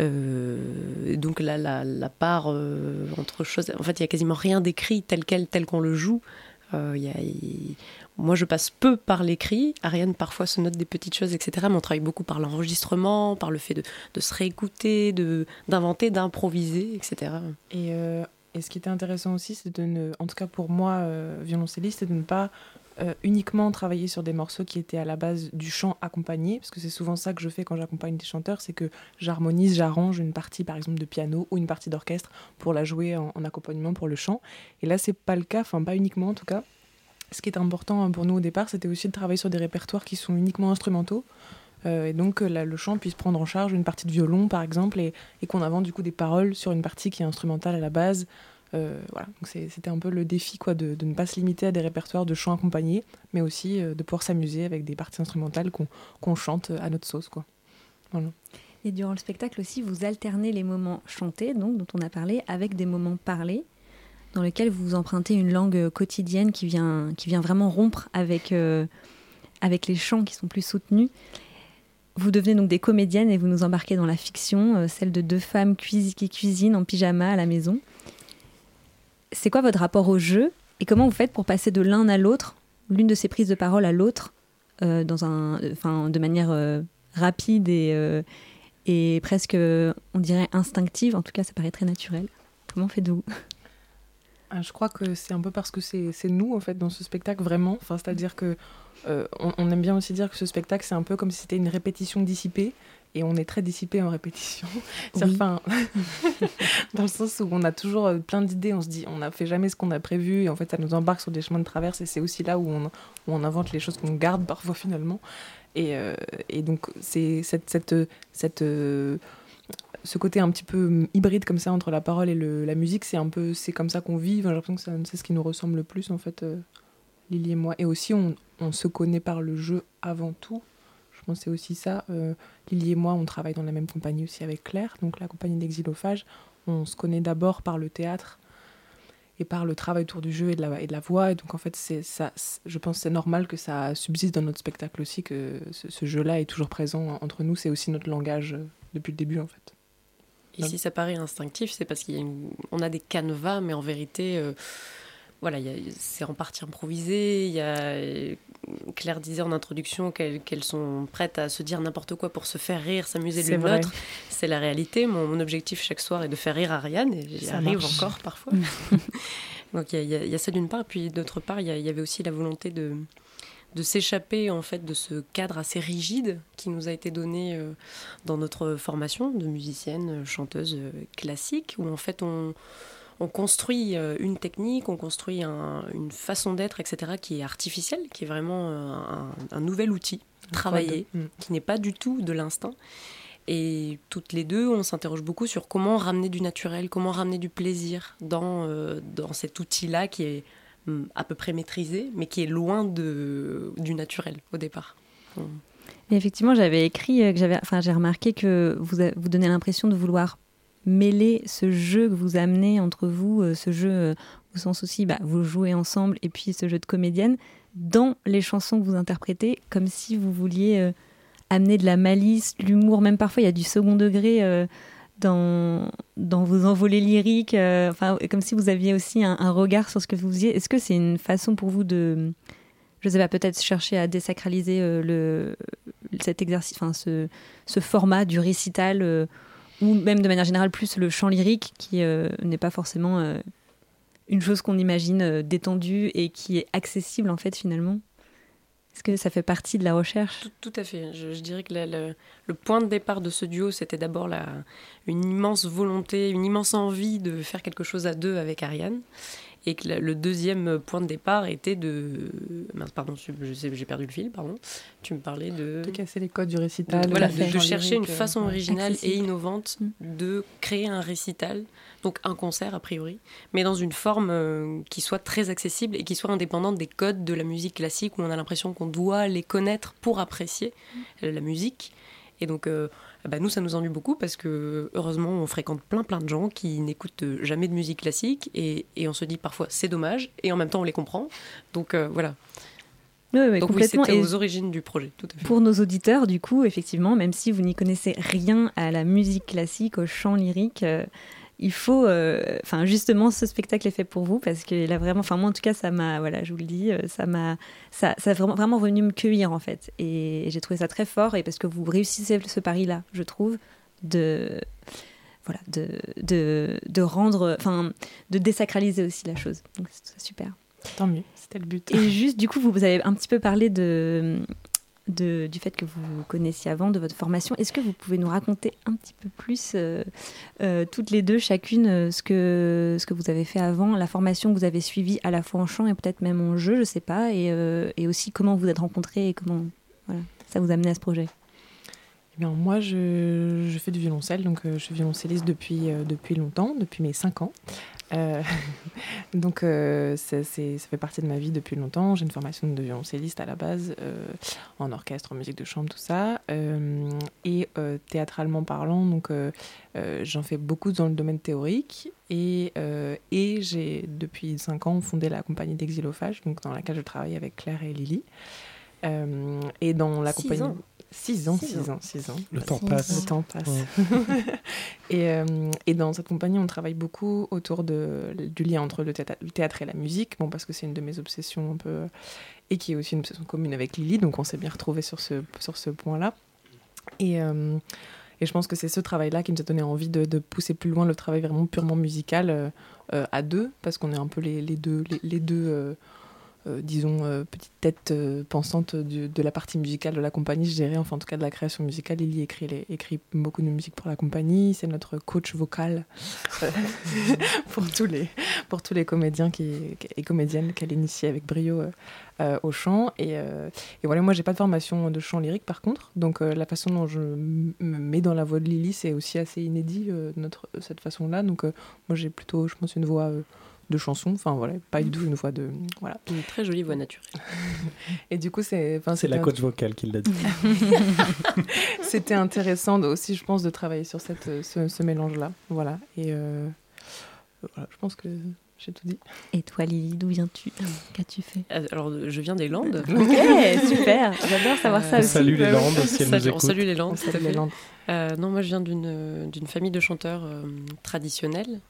Euh, donc la, la, part euh, entre choses, en fait, il y a quasiment rien d'écrit tel quel, tel qu'on le joue. Euh. Moi, je passe peu par l'écrit. Ariane parfois se note des petites choses, etc. Mais on travaille beaucoup par l'enregistrement, par le fait de, de se réécouter, d'inventer, d'improviser, etc. Et, et, ce qui était intéressant aussi, c'est de ne, en tout cas pour moi, violoncelliste, c'est de ne pas euh, uniquement travailler sur des morceaux qui étaient à la base du chant accompagné, parce que c'est souvent ça que je fais quand j'accompagne des chanteurs, c'est que j'harmonise, j'arrange une partie par exemple de piano ou une partie d'orchestre pour la jouer en, en, accompagnement pour le chant. Et là, c'est pas le cas, enfin pas uniquement en tout cas. Ce qui est important pour nous au départ, c'était aussi de travailler sur des répertoires qui sont uniquement instrumentaux. Euh, et donc le chant puisse prendre en charge une partie de violon par exemple et, et qu'on invente du coup des paroles sur une partie qui est instrumentale à la base euh, voilà, donc c'était un peu le défi quoi, de, de, ne pas se limiter à des répertoires de chants accompagnés, mais aussi euh, de pouvoir s'amuser avec des parties instrumentales qu'on qu chante à notre sauce. Quoi. Et durant le spectacle aussi, vous alternez les moments chantés, donc, dont on a parlé, avec des moments parlés, dans lesquels vous empruntez une langue quotidienne qui vient, qui vient vraiment rompre avec, euh, avec les chants qui sont plus soutenus. Vous devenez donc des comédiennes et vous nous embarquez dans la fiction, celle de deux femmes qui cuisinent en pyjama à la maison c'est quoi votre rapport au jeu et comment vous faites pour passer de l'un à l'autre, l'une de ces prises de parole à l'autre, euh, dans un, enfin, de manière euh, rapide et, euh, et presque, on dirait instinctive. En tout cas, ça paraît très naturel. Comment faites-vous? Je crois que c'est un peu parce que c'est nous en fait dans ce spectacle vraiment. Enfin, c'est-à-dire que on, on, aime bien aussi dire que ce spectacle c'est un peu comme si c'était une répétition dissipée et on est très dissipé en répétition. Enfin, dans le sens où on a toujours euh, plein d'idées, on se dit, on n'a fait jamais ce qu'on a prévu, et en fait, ça nous embarque sur des chemins de traverse, et c'est aussi là où on, où on invente les choses qu'on garde parfois finalement. Et, euh, et donc, c'est cette, cette, cette, euh, ce côté un petit peu hybride comme ça entre la parole et le, la musique, c'est un peu, c'est comme ça qu'on vit. Enfin, J'ai l'impression que c'est ce qui nous ressemble le plus en fait, euh, Lily et moi. Et aussi, on, on se connaît par le jeu avant tout c'est aussi ça. Euh, Lily et moi, on travaille dans la même compagnie aussi avec Claire, donc la compagnie d'Exilophage. On se connaît d'abord par le théâtre et par le travail autour du jeu et de la, voix. Et donc, en fait, c'est ça, je pense c'est normal que ça subsiste dans notre spectacle aussi, que ce, jeu-là est toujours présent entre nous. C'est aussi notre langage euh, depuis le début, en fait. Et si ça paraît instinctif, c'est parce qu'on a, des canevas, mais en vérité, euh, voilà, c'est en partie improvisé. Claire disait en introduction qu'elles qu sont prêtes à se dire n'importe quoi pour se faire rire, s'amuser l'une l'autre. C'est la réalité. Mon, mon, objectif chaque soir est de faire rire Ariane et j'y arrive marche. encore parfois. Donc il y, y, y, a ça d'une part, puis d'autre part, il y, y, avait aussi la volonté de de s'échapper en fait de ce cadre assez rigide qui nous a été donné euh, dans notre formation de musicienne chanteuse euh, classique où en fait on on construit euh, une technique, on construit un, une façon d'être, etc., qui est artificielle, qui est vraiment euh, un, un nouvel outil travaillé, mmh. qui n'est pas du tout de l'instinct. Et toutes les deux, on s'interroge beaucoup sur comment ramener du naturel, comment ramener du plaisir dans, euh, dans cet outil-là qui est mm, à peu près maîtrisé, mais qui est loin de, du naturel au départ. Mmh. Et effectivement, j'avais écrit, que j'avais, enfin, j'ai remarqué que vous, vous donnez l'impression de vouloir mêler ce jeu que vous amenez entre vous, euh, ce jeu euh, au sens aussi, bah, vous jouez ensemble, et puis ce jeu de comédienne, dans les chansons que vous interprétez, comme si vous vouliez euh, amener de la malice, de l'humour, même parfois il y a du second degré dans, dans vos envolées lyriques, enfin, comme si vous aviez aussi un, regard sur ce que vous faisiez. Est-ce que c'est une façon pour vous de, je sais pas, peut-être chercher à désacraliser le, cet exercice, enfin ce, ce format du récital ou même de manière générale plus le chant lyrique qui euh, n'est pas forcément euh, une chose qu'on imagine euh, détendue et qui est accessible en fait finalement. Est-ce que ça fait partie de la recherche? Tout, à fait. Je, dirais que le point de départ de ce duo, c'était d'abord une immense volonté, une immense envie de faire quelque chose à deux avec Ariane et que le deuxième point de départ était de pardon j'ai perdu le fil pardon tu me parlais de de casser les codes du récital de, voilà de, chercher une façon originale et innovante mm. de créer un récital donc un concert a priori mais dans une forme euh, qui soit très accessible et qui soit indépendante des codes de la musique classique où on a l'impression qu'on doit les connaître pour apprécier mm. la musique et donc euh, bah, nous, ça nous ennuie beaucoup parce que heureusement, on fréquente plein plein de gens qui n'écoutent jamais de musique classique et, et on se dit parfois c'est dommage et en même temps on les comprend. Donc euh, voilà. Oui, Donc complètement. c'était aux origines du projet. Tout à fait. Pour nos auditeurs, du coup, effectivement, même si vous n'y connaissez rien à la musique classique, au chant lyrique, euh, il faut, euh, enfin justement, ce spectacle est fait pour vous parce qu'il a vraiment, enfin moi en tout cas, ça m'a, voilà, je vous le dis, euh, ça m'a, ça, ça vraiment, vraiment venu me cueillir en fait, et j'ai trouvé ça très fort et parce que vous réussissez ce pari-là, je trouve, de, voilà, de, de, de rendre, enfin, de désacraliser aussi la chose. Donc c'est super. Tant mieux, c'était le but. Et juste, du coup, vous, vous avez un petit peu parlé de, du fait que vous connaissiez avant, de votre formation. Est-ce que vous pouvez nous raconter un petit peu plus, euh, euh, toutes les deux, chacune, euh, ce que, ce que vous avez fait avant, la formation que vous avez suivie à la fois en chant et peut-être même en jeu, je ne sais pas, et, aussi comment vous êtes rencontrés et comment ça vous a amené à ce projet? Eh bien, moi, je, je, fais du violoncelle, donc je suis violoncelliste depuis, depuis longtemps, depuis mes 5 ans. Euh, donc, euh, ça fait partie de ma vie depuis longtemps. J'ai une formation de violoncelliste à la base, euh, en orchestre, en musique de chambre, tout ça. et théâtralement parlant, donc j'en fais beaucoup dans le domaine théorique. Et, j'ai, depuis 5 ans, fondé la compagnie d'Exilophage, donc dans laquelle je travaille avec Claire et Lily. Et dans la compagnie. Ans. 6 ans, 6 ans, 6 ans. Le temps passe. Le temps passe. et, euh, et, dans cette compagnie, on travaille beaucoup autour de, du lien entre le théâtre, le théâtre, et la musique, bon, parce que c'est une de mes obsessions un peu, et qui est aussi une obsession commune avec Lily, donc on s'est bien retrouvés sur ce, sur ce point-là. Et, euh, et je pense que c'est ce travail-là qui nous a donné envie de, de, pousser plus loin le travail vraiment purement musical euh, à deux, parce qu'on est un peu les, les deux, les, les deux euh, disons, euh, petite tête euh, pensante de la partie musicale de la compagnie, je dirais, enfin en tout cas de la création musicale. Il y écrit, écrit beaucoup de musique pour la compagnie, c'est notre coach vocal pour, tous les, pour tous les comédiens et comédiennes qu'elle initie avec brio au chant. Et, et, voilà, moi j'ai pas de formation de chant lyrique par contre, donc la façon dont je me mets dans la voix de Lily, c'est aussi assez inédit, notre, cette façon-là. Donc moi j'ai plutôt, je pense, une voix de chansons. Enfin voilà, pas du tout une voix de voilà. Une très jolie voix naturelle. et du coup c'est. C'est la coach vocale qui l'a dit. C'était intéressant aussi, je pense, de travailler sur cette ce, mélange là. Voilà et euh, voilà, je pense que. J'ai tout dit. Et toi, Lily, d'où viens-tu? Qu'as-tu fait? Euh, Alors, je viens des Landes. ok, super. J'adore savoir ça on aussi. Salue les Landes, si elles nous On salue les Landes. salue les Landes. Euh, non, moi, je viens d'une famille de chanteurs traditionnels.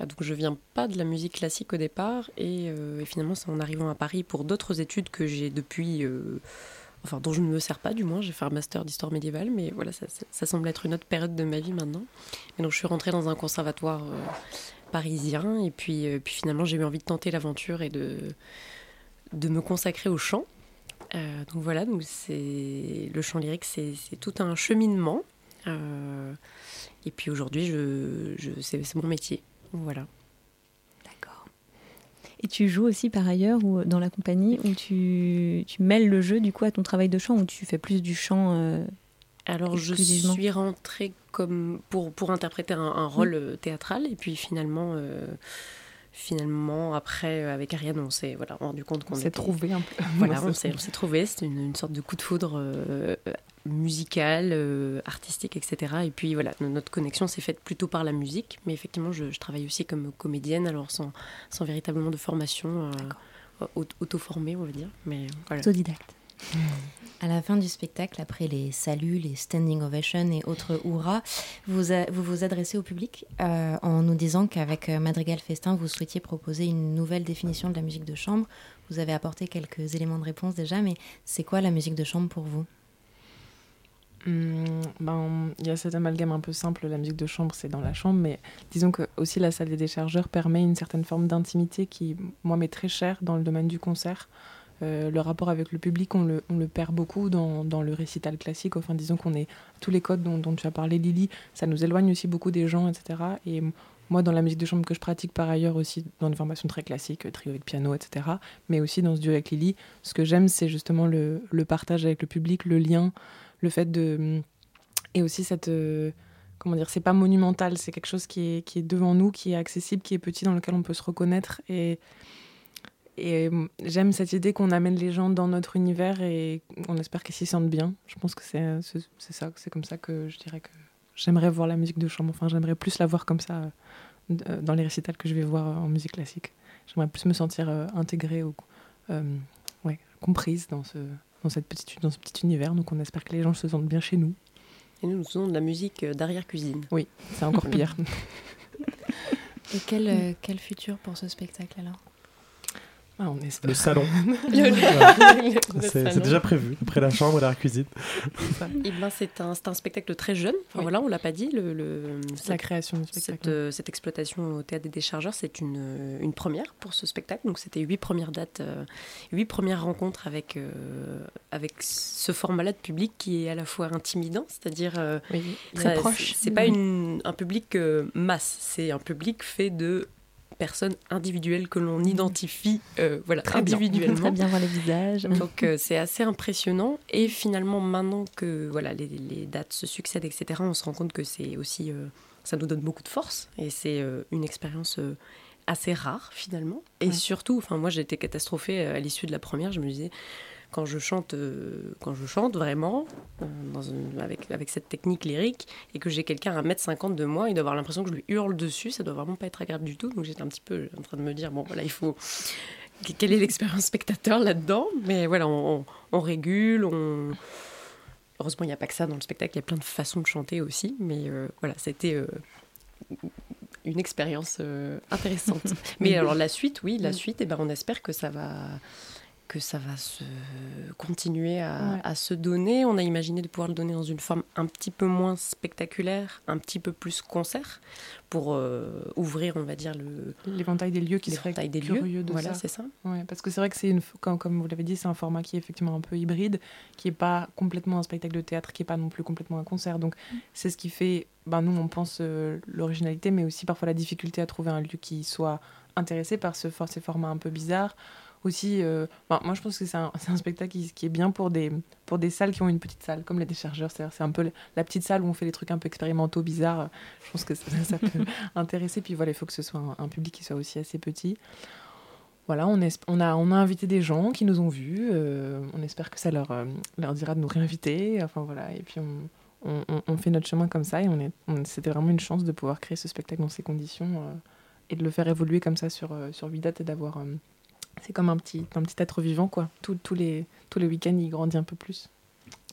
Ah, donc je viens pas de la musique classique au départ euh, et, finalement c'est en arrivant à Paris pour d'autres études que j'ai depuis, euh, enfin dont je ne me sers pas du moins, j'ai fait un master d'histoire médiévale mais voilà ça, semble être une autre période de ma vie maintenant. Et donc je suis rentrée dans un conservatoire euh, parisien et puis, puis finalement j'ai eu envie de tenter l'aventure et de, de me consacrer au chant. donc voilà, donc c'est le chant lyrique c'est tout un cheminement. et puis aujourd'hui, je, c'est mon métier. Voilà. D'accord. Et tu joues aussi par ailleurs ou dans la compagnie où tu, tu, mêles le jeu du coup à ton travail de chant ou tu fais plus du chant euh, Alors je suis rentrée comme pour, pour interpréter un, rôle euh, théâtral et puis finalement euh, finalement après avec Ariane on s'est voilà rendu compte qu'on s'est trouvé un peu voilà on s'est trouvé c'est une, une, sorte de coup de foudre musicale, euh, artistique, etc. Et puis voilà, notre connexion s'est faite plutôt par la musique, mais effectivement, je, travaille aussi comme comédienne, alors sans, sans véritablement de formation, euh, auto-formée, on va dire. Mais voilà. Autodidacte. À la fin du spectacle, après les saluts, les standing ovations et autres hurrahs, vous vous, adressez au public euh, en nous disant qu'avec Madrigal Festin, vous souhaitiez proposer une nouvelle définition de la musique de chambre. Vous avez apporté quelques éléments de réponse déjà, mais c'est quoi la musique de chambre pour vous? Hum, ben, il y a cet amalgame un peu simple, la musique de chambre, c'est dans la chambre, mais disons que aussi la salle des déchargeurs permet une certaine forme d'intimité qui, moi, m'est très chère dans le domaine du concert. Euh, le rapport avec le public, on le, perd beaucoup dans, le récital classique. Enfin, disons qu'on est tous les codes dont, tu as parlé, Lily, ça nous éloigne aussi beaucoup des gens, etc. Et moi, dans la musique de chambre que je pratique par ailleurs aussi, dans des formations très classiques, trio avec piano, etc., mais aussi dans ce duo avec Lily, ce que j'aime, c'est justement le, le, partage avec le public, le lien, le fait de. Et aussi cette. Euh, comment dire C'est pas monumental, c'est quelque chose qui est, qui est devant nous, qui est accessible, qui est petit, dans lequel on peut se reconnaître. Et. Et j'aime cette idée qu'on amène les gens dans notre univers et on espère qu'ils s'y sentent bien. Je pense que c'est ça, c'est comme ça que je dirais que j'aimerais voir la musique de chambre. Enfin, j'aimerais plus la voir comme ça euh, dans les récitals que je vais voir en musique classique. J'aimerais plus me sentir euh, intégrée ou euh, ouais, comprise dans ce, dans, cette petite, dans ce petit univers. Donc on espère que les gens se sentent bien chez nous. Et nous, nous faisons de la musique d'arrière-cuisine. Oui, c'est encore pire. Et quel, quel futur pour ce spectacle alors? Ah, on. Le salon. c'est déjà prévu, après la chambre et la cuisine. Et ben, c'est un, un, spectacle très jeune. Enfin, oui. Voilà, on l'a pas dit. Le, le la création du spectacle. Cette, euh, cette, exploitation au Théâtre des Déchargeurs, c'est une, une, première pour ce spectacle. Donc, c'était huit premières dates, euh, huit premières rencontres avec, euh, avec ce format-là de public qui est à la fois intimidant, c'est-à-dire oui, très proche. C'est pas une, un public masse, c'est un public fait de personnes individuelles que l'on identifie euh, voilà, très individuellement. Bien. Très bien voir les visages. Donc euh, c'est assez impressionnant. Et finalement, maintenant que voilà, les, les, dates se succèdent, etc., on se rend compte que c'est aussi, euh, ça nous donne beaucoup de force. Et c'est euh, une expérience assez rare finalement. Et ouais. surtout, enfin moi j'ai été catastrophée à l'issue de la première. Je me disais, quand je chante, euh, quand je chante vraiment, euh, dans une, avec, avec cette technique lyrique, et que j'ai quelqu'un à 1m50 de moi, il doit avoir l'impression que je lui hurle dessus, ça doit vraiment pas être agréable du tout. Donc j'étais un petit peu en train de me dire, bon voilà, il faut... Quelle est l'expérience spectateur là-dedans? Mais voilà, on, on, on régule, on... Heureusement, il n'y a pas que ça dans le spectacle, il y a plein de façons de chanter aussi, mais euh, voilà, c'était euh, une expérience euh, intéressante. mais alors la suite, oui, la suite, eh ben, on espère que ça va que ça va se continuer à, ouais. à, se donner. On a imaginé de pouvoir le donner dans une forme un petit peu moins spectaculaire, un petit peu plus concert, pour euh, ouvrir, on va dire, le l'éventail des lieux qui serait des curieux lieux. de voilà, ça. c'est ça. Ouais, parce que c'est vrai que c'est une, comme, comme vous l'avez dit, c'est un format qui est effectivement un peu hybride, qui est pas complètement un spectacle de théâtre, qui est pas non plus complètement un concert. Donc mm. c'est ce qui fait, ben nous on pense euh, l'originalité, mais aussi parfois la difficulté à trouver un lieu qui soit intéressé par ce, ces formats un peu bizarres aussi, euh, ben, moi je pense que c'est un, un, spectacle qui, qui, est bien pour des, pour des salles qui ont une petite salle, comme les déchargeurs. C'est un peu la petite salle où on fait des trucs un peu expérimentaux, bizarres. Je pense que ça, ça peut intéresser. Puis voilà, il faut que ce soit un, un, public qui soit aussi assez petit. Voilà, on, est, on, a, on a invité des gens qui nous ont vus. Euh, on espère que ça leur, euh, leur dira de nous réinviter. Enfin voilà, et puis on, on, on fait notre chemin comme ça. Et on est, c'était vraiment une chance de pouvoir créer ce spectacle dans ces conditions euh, et de le faire évoluer comme ça sur, sur 8 dates et d'avoir c'est comme un petit, un petit être vivant, quoi. Tous, tous les, tous les week-ends, il grandit un peu plus.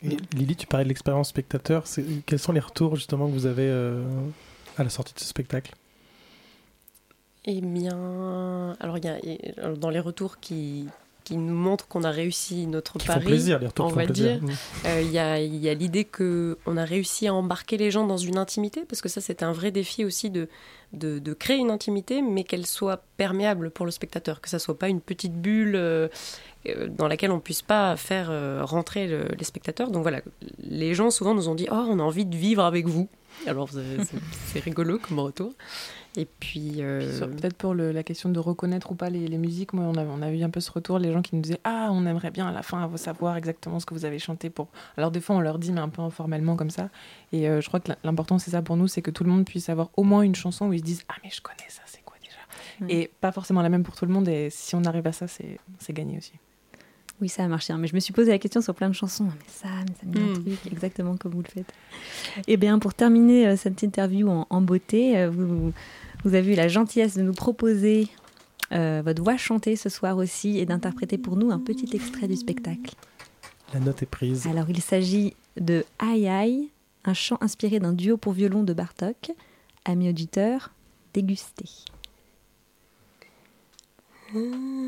Et Lily, tu parlais de l'expérience spectateur. Quels sont les retours, justement, que vous avez euh, à la sortie de ce spectacle? Eh bien, alors, y a, dans les retours qui, qui nous montrent qu'on a réussi notre qui pari, font plaisir, les retours on va plaisir. dire. Il euh, y a, a l'idée qu'on a réussi à embarquer les gens dans une intimité, parce que ça, c'était un vrai défi aussi de, de, de créer une intimité, mais qu'elle soit perméable pour le spectateur, que ça soit pas une petite bulle euh, dans laquelle on puisse pas faire euh, rentrer le, les spectateurs. Donc voilà, les gens souvent nous ont dit oh on a envie de vivre avec vous. Alors c'est rigolo comme retour. Et puis, euh... peut-être pour le, la question de reconnaître ou pas les, les musiques, moi on a, on a eu un peu ce retour, les gens qui nous disaient ah on aimerait bien à la fin savoir exactement ce que vous avez chanté pour. Alors des fois on leur dit mais un peu informellement comme ça. Et euh, je crois que l'important c'est ça pour nous, c'est que tout le monde puisse avoir au moins une chanson où ils se disent ah mais je connais ça, c'est quoi déjà? Mmh. Et pas forcément la même pour tout le monde. Et si on arrive à ça, c'est gagné aussi. Oui, ça a marché. Hein. Mais je me suis posé la question sur plein de chansons. Mais ça, mais ça me dit mmh. un truc, exactement comme vous le faites. Et bien, pour terminer euh, cette interview en, en beauté, euh, vous, vous, avez eu la gentillesse de nous proposer euh, votre voix chantée ce soir aussi et d'interpréter pour nous un petit extrait du spectacle. La note est prise. Alors, il s'agit de Aïe Aïe, un chant inspiré d'un duo pour violon de Bartok. Amis auditeurs, dégustez. Mmh.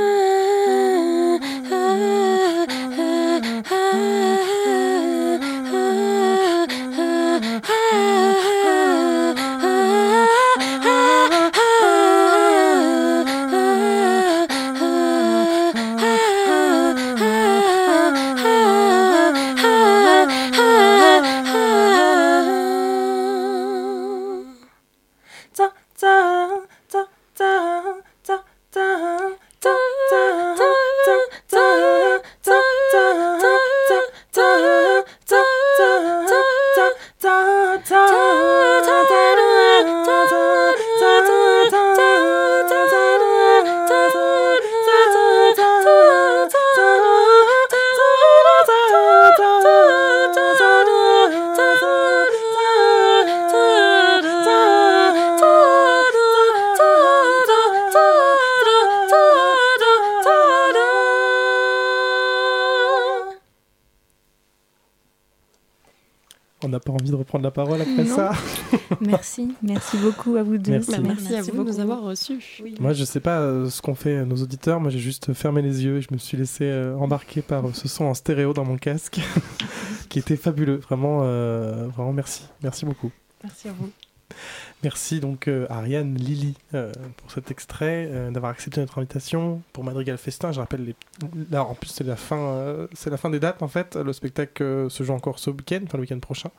La parole après Non. ça Merci, merci beaucoup à vous deux. Merci. Bah, merci, à vous de nous avoir reçus. Moi, je sais pas euh, ce qu'ont fait euh, nos auditeurs. Moi, j'ai juste fermé les yeux et je me suis laissé euh, embarquer par euh, ce son en stéréo dans mon casque, qui était fabuleux. Vraiment, euh, vraiment, merci. Merci beaucoup. Merci à vous. Merci donc euh, Ariane Lily euh, pour cet extrait, euh, d'avoir accepté notre invitation pour Madrigal Festin. Je rappelle, les... là en plus c'est la fin, c'est la fin des dates en fait. Le spectacle se joue encore ce week-end, enfin le week-end prochain,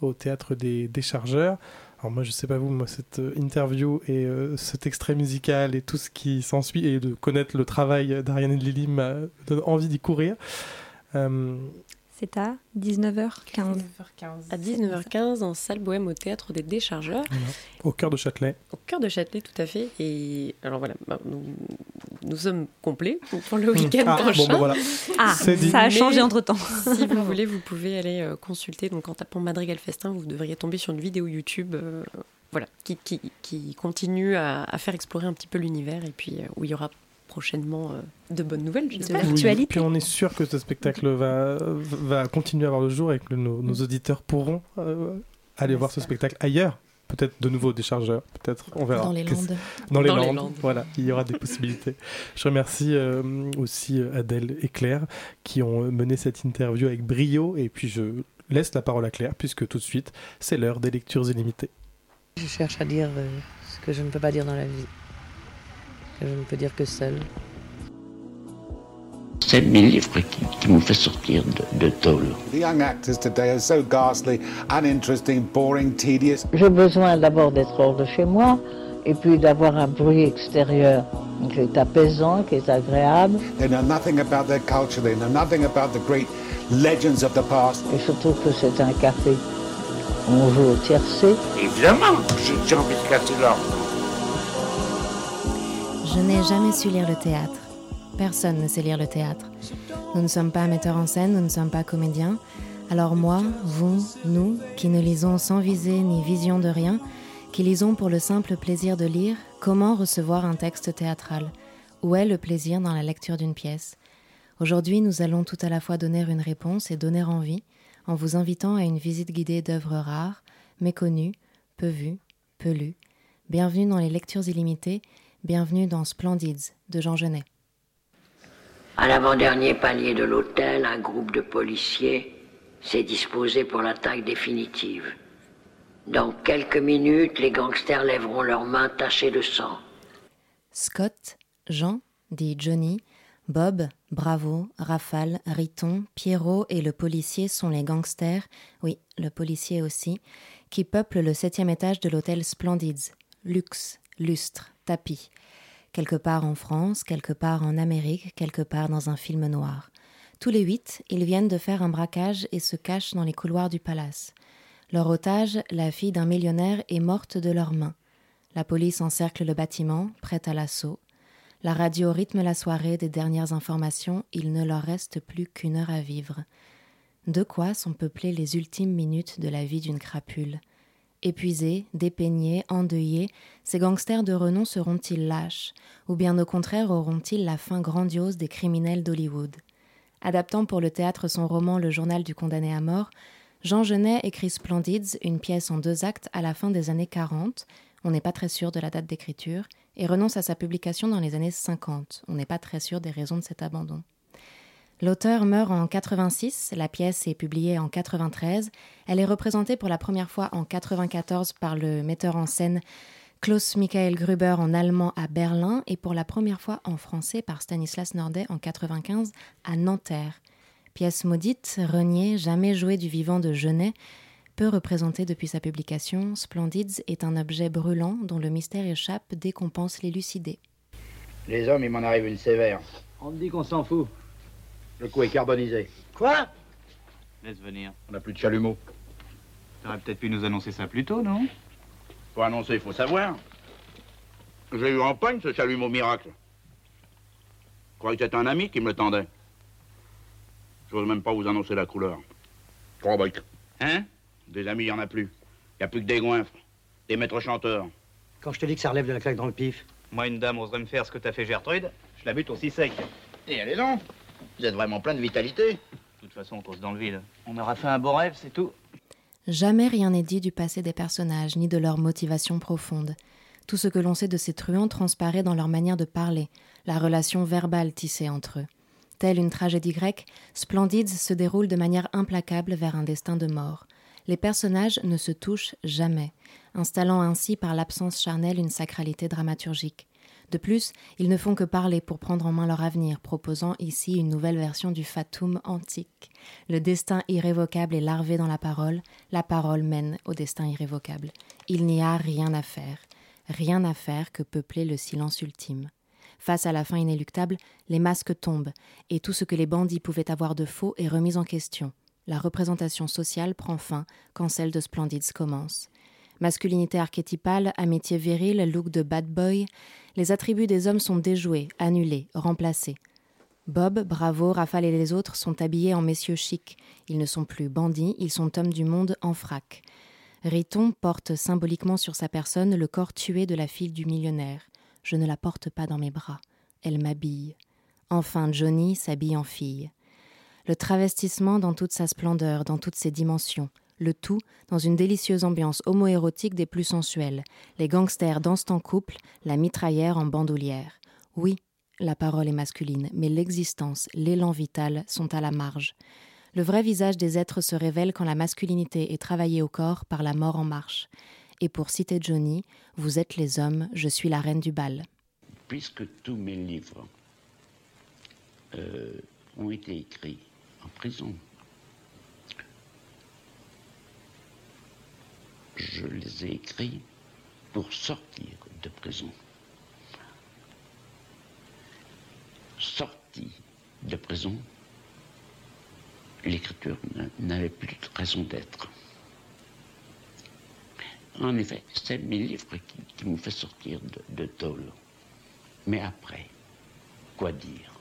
au théâtre des Déchargeurs. Alors moi je sais pas vous, moi cette interview et cet extrait musical et tout ce qui s'ensuit et de connaître le travail d'Ariane Lily m'a donne envie d'y courir. C'est à 19h15. À 19h15, en salle bohème au théâtre des Déchargeurs, voilà, au cœur de Châtelet. au cœur de Châtelet, tout à fait. Et alors voilà, bah, nous, nous sommes complets pour le week-end Ah, bon, prochain. bah, voilà. Ah, C'est dit. ça a changé Mais entre-temps. si vous voulez, vous pouvez aller euh, consulter. Donc, en tapant Madrigal Festin, vous devriez tomber sur une vidéo YouTube. euh, voilà, qui, qui, qui continue à, à faire explorer un petit peu l'univers et puis euh, où il y aura prochainement euh, de bonnes nouvelles, j'espère. Oui, puis on est sûr que ce spectacle va, va continuer à voir le jour et que nos, nos auditeurs pourront euh, aller voir ce spectacle ailleurs. Peut-être de nouveau des chargeurs, peut-être, on verra. Dans les Landes. Dans les, Dans les Landes, voilà, il y aura des possibilités. Je remercie euh, aussi Adèle et Claire qui ont mené cette interview avec brio et puis je laisse la parole à Claire puisque tout de suite, c'est l'heure des lectures illimitées. Je cherche à dire euh, ce que je ne peux pas dire dans la vie. Que je ne peux dire que seul. C'est mes livres qui, qui m'ont fait sortir de, de tôle. The young actors today are so ghastly, uninteresting, boring, tedious. J'ai besoin d'abord d'être hors de chez moi et puis d'avoir un bruit extérieur qui est apaisant, qui est agréable. They know nothing about their culture, they know nothing about the great legends of the past. Et surtout que c'est un café. On joue au tiercé. Évidemment, j'ai envie de casser l'ordre. Je n'ai jamais su lire le théâtre. Personne ne sait lire le théâtre. Nous ne sommes pas metteurs en scène, nous ne sommes pas comédiens. Alors moi, vous, nous, qui ne lisons sans visée ni vision de rien, qui lisons pour le simple plaisir de lire, comment recevoir un texte théâtral? Où est le plaisir dans la lecture d'une pièce? Aujourd'hui, nous allons tout à la fois donner une réponse et donner envie, en vous invitant à une visite guidée d'œuvres rares, méconnues, peu vues, peu lues. Bienvenue dans les lectures illimitées, bienvenue dans Splendids de Jean Genet. À l'avant-dernier palier de l'hôtel, un groupe de policiers s'est disposé pour l'attaque définitive. Dans quelques minutes, les gangsters lèveront leurs mains tachées de sang. Scott, Jean, dit Johnny, Bob, Bravo, Rafale, Riton, Pierrot et le policier sont les gangsters, oui, le policier aussi, qui peuplent le septième étage de l'hôtel Splendids. Luxe, lustre, tapis. Quelque part en France, quelque part en Amérique, quelque part dans un film noir. Tous les huit, ils viennent de faire un braquage et se cachent dans les couloirs du palace. Leur otage, la fille d'un millionnaire, est morte de leurs mains. La police encercle le bâtiment, prête à l'assaut. La radio rythme la soirée des dernières informations, il ne leur reste plus qu'une heure à vivre. De quoi sont peuplées les ultimes minutes de la vie d'une crapule? Épuisés, dépeignés, endeuillés, ces gangsters de renom seront-ils lâches Ou bien au contraire auront-ils la fin grandiose des criminels d'Hollywood? Adaptant pour le théâtre son roman Le journal du condamné à mort, Jean Genet écrit Splendids, une pièce en deux actes à la fin des années 40, on n'est pas très sûr de la date d'écriture, et renonce à sa publication dans les années 50, on n'est pas très sûr des raisons de cet abandon. L'auteur meurt en 86, la pièce est publiée en 93, elle est représentée pour la première fois en 94 par le metteur en scène Klaus Michael Gruber en allemand à Berlin et pour la première fois en français par Stanislas Nordet en 95 à Nanterre. Pièce maudite, reniée, jamais jouée du vivant de Genet, peu représentée depuis sa publication, Splendids est un objet brûlant dont le mystère échappe dès qu'on pense l'élucider. Les hommes, il m'en arrive une sévère. On me dit qu'on s'en fout. Le coup est carbonisé. Quoi Laisse venir. On n'a plus de chalumeau. T'aurais peut-être pu nous annoncer ça plus tôt, non Pour annoncer, il faut savoir. J'ai eu en pogne ce chalumeau miracle. Je croyais que c'était un ami qui me le tendait. J'ose même pas vous annoncer la couleur. Trois briques. Hein Des amis, il y en a plus. Il y a plus que des goinfres. Des maîtres chanteurs. Quand je te dis que ça relève de la claque dans le pif. Moi, une dame oserait me faire ce que t'as fait Gertrude, je la bute aussi sec. Et allez donc Vous êtes vraiment plein de vitalité. De toute façon, on cause dans le vide. On aura fait un bon rêve, c'est tout. Jamais rien n'est dit du passé des personnages, ni de leurs motivations profondes. Tout ce que l'on sait de ces truands transparaît dans leur manière de parler, la relation verbale tissée entre eux. Telle une tragédie grecque, Splendides se déroule de manière implacable vers un destin de mort. Les personnages ne se touchent jamais, installant ainsi par l'absence charnelle une sacralité dramaturgique. De plus, ils ne font que parler pour prendre en main leur avenir, proposant ici une nouvelle version du fatum antique. Le destin irrévocable est larvé dans la parole, la parole mène au destin irrévocable. Il n'y a rien à faire, rien à faire que peupler le silence ultime. Face à la fin inéluctable, les masques tombent, et tout ce que les bandits pouvaient avoir de faux est remis en question. La représentation sociale prend fin quand celle de Splendids commence. Masculinité archétypale, amitié virile, look de bad boy, les attributs des hommes sont déjoués, annulés, remplacés. Bob, Bravo, Rafale et les autres sont habillés en messieurs chics. Ils ne sont plus bandits, ils sont hommes du monde en frac. Riton porte symboliquement sur sa personne le corps tué de la fille du millionnaire. Je ne la porte pas dans mes bras, elle m'habille. Enfin, Johnny s'habille en fille. Le travestissement dans toute sa splendeur, dans toutes ses dimensions, le tout dans une délicieuse ambiance homoérotique des plus sensuelles. Les gangsters dansent en couple, la mitraillère en bandoulière. Oui, la parole est masculine, mais l'existence, l'élan vital sont à la marge. Le vrai visage des êtres se révèle quand la masculinité est travaillée au corps par la mort en marche. Et pour citer Johnny, vous êtes les hommes, je suis la reine du bal. Puisque tous mes livres euh, ont été écrits en prison, je les ai écrits pour sortir de prison. Sorti de prison, l'écriture n'avait plus de raison d'être. En effet, c'est mes livres qui, m'ont fait sortir de, de tôle. Mais après, quoi dire?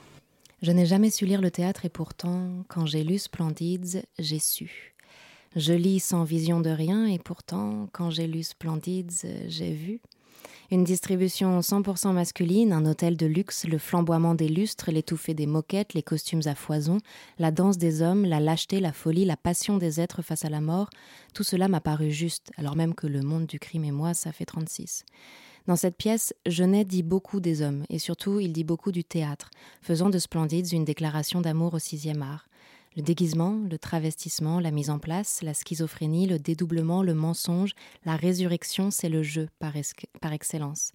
Je n'ai jamais su lire le théâtre et pourtant, quand j'ai lu Splendides, j'ai su. Je lis sans vision de rien et pourtant, quand j'ai lu Splendides, j'ai vu. Une distribution 100% masculine, un hôtel de luxe, le flamboiement des lustres, l'étouffée des moquettes, les costumes à foison, la danse des hommes, la lâcheté, la folie, la passion des êtres face à la mort, tout cela m'a paru juste, alors même que le monde du crime et moi, ça fait 36. Dans cette pièce, Genet dit beaucoup des hommes, et surtout il dit beaucoup du théâtre, faisant de Splendides une déclaration d'amour au sixième art. Le déguisement, le travestissement, la mise en place, la schizophrénie, le dédoublement, le mensonge, la résurrection, c'est le jeu par, excellence.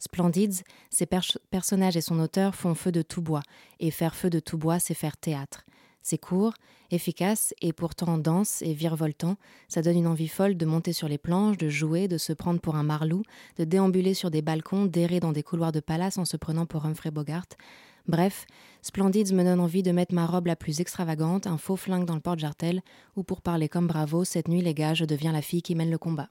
Splendides, ses personnages et son auteur font feu de tout bois, et faire feu de tout bois, c'est faire théâtre. C'est court, efficace et pourtant dense et virevoltant, ça donne une envie folle de monter sur les planches, de jouer, de se prendre pour un marlou, de déambuler sur des balcons, d'errer dans des couloirs de palace en se prenant pour Humphrey Bogart. Bref, Splendides me donne envie de mettre ma robe la plus extravagante, un faux flingue dans le porte-jartel, ou pour parler comme Bravo, cette nuit les gars, je deviens la fille qui mène le combat.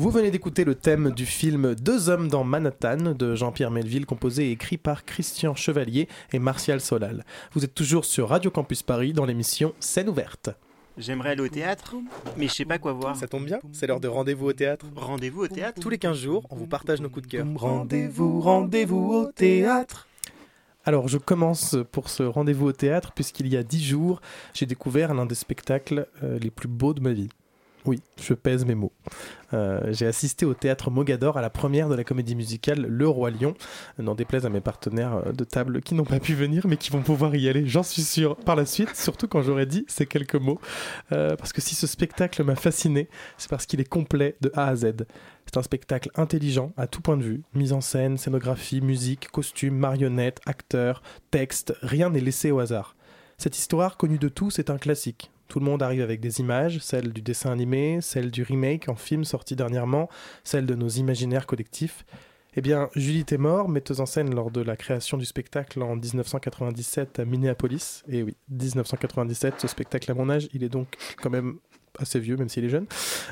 Vous venez d'écouter le thème du film Deux hommes dans Manhattan de Jean-Pierre Melville, composé et écrit par Christian Chevalier et Martial Solal. Vous êtes toujours sur Radio Campus Paris dans l'émission Scène ouverte. J'aimerais aller au théâtre, mais je sais pas quoi voir. Ça tombe bien, c'est l'heure de rendez-vous au théâtre. Rendez-vous au théâtre Tous les 15 jours, on vous partage nos coups de cœur. Rendez-vous, rendez-vous au théâtre. Alors, je commence pour ce rendez-vous au théâtre, puisqu'il y a 10 jours, j'ai découvert l'un des spectacles euh, les plus beaux de ma vie. Oui, je pèse mes mots. Euh, j'ai assisté au théâtre Mogador à la première de la comédie musicale Le Roi Lion. N'en déplaise à mes partenaires euh, de table qui n'ont pas pu venir mais qui vont pouvoir y aller, j'en suis sûr, par la suite, surtout quand j'aurai dit ces quelques mots. Euh, parce que si ce spectacle m'a fasciné, c'est parce qu'il est complet de A à Z. C'est un spectacle intelligent à tout point de vue. Mise en scène, scénographie, musique, costumes, marionnettes, acteurs, texte, rien n'est laissé au hasard. Cette histoire, connue de tous, est un classique. Tout le monde arrive avec des images, celles du dessin animé, celles du remake en film sorti dernièrement, celles de nos imaginaires collectifs. Eh bien, Julie Témor, metteuse en scène lors de la création du spectacle en 1997 à Minneapolis, et oui, 1997, ce spectacle à mon âge, il est donc quand même assez vieux, même s'il est jeune,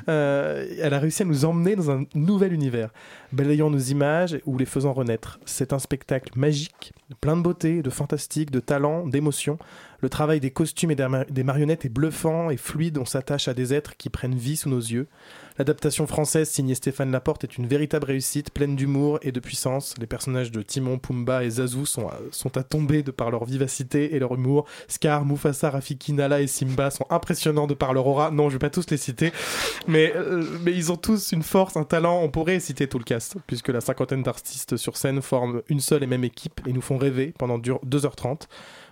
euh, elle a réussi à nous emmener dans un nouvel univers, balayant nos images ou les faisant renaître. C'est un spectacle magique, plein de beauté, de fantastique, de talent, d'émotion. Le travail des costumes et des marionnettes est bluffant et fluide, on s'attache à des êtres qui prennent vie sous nos yeux. L'adaptation française signée Stéphane Laporte est une véritable réussite, pleine d'humour et de puissance. Les personnages de Timon, Pumba et Zazu sont à, sont à tomber de par leur vivacité et leur humour. Scar, Mufasa, Rafiki, Nala et Simba sont impressionnants de par leur aura. Non, je vais pas tous les citer, mais, euh, mais ils ont tous une force, un talent. On pourrait citer tout le cast, puisque la cinquantaine d'artistes sur scène forment une seule et même équipe et nous font rêver pendant 2h30.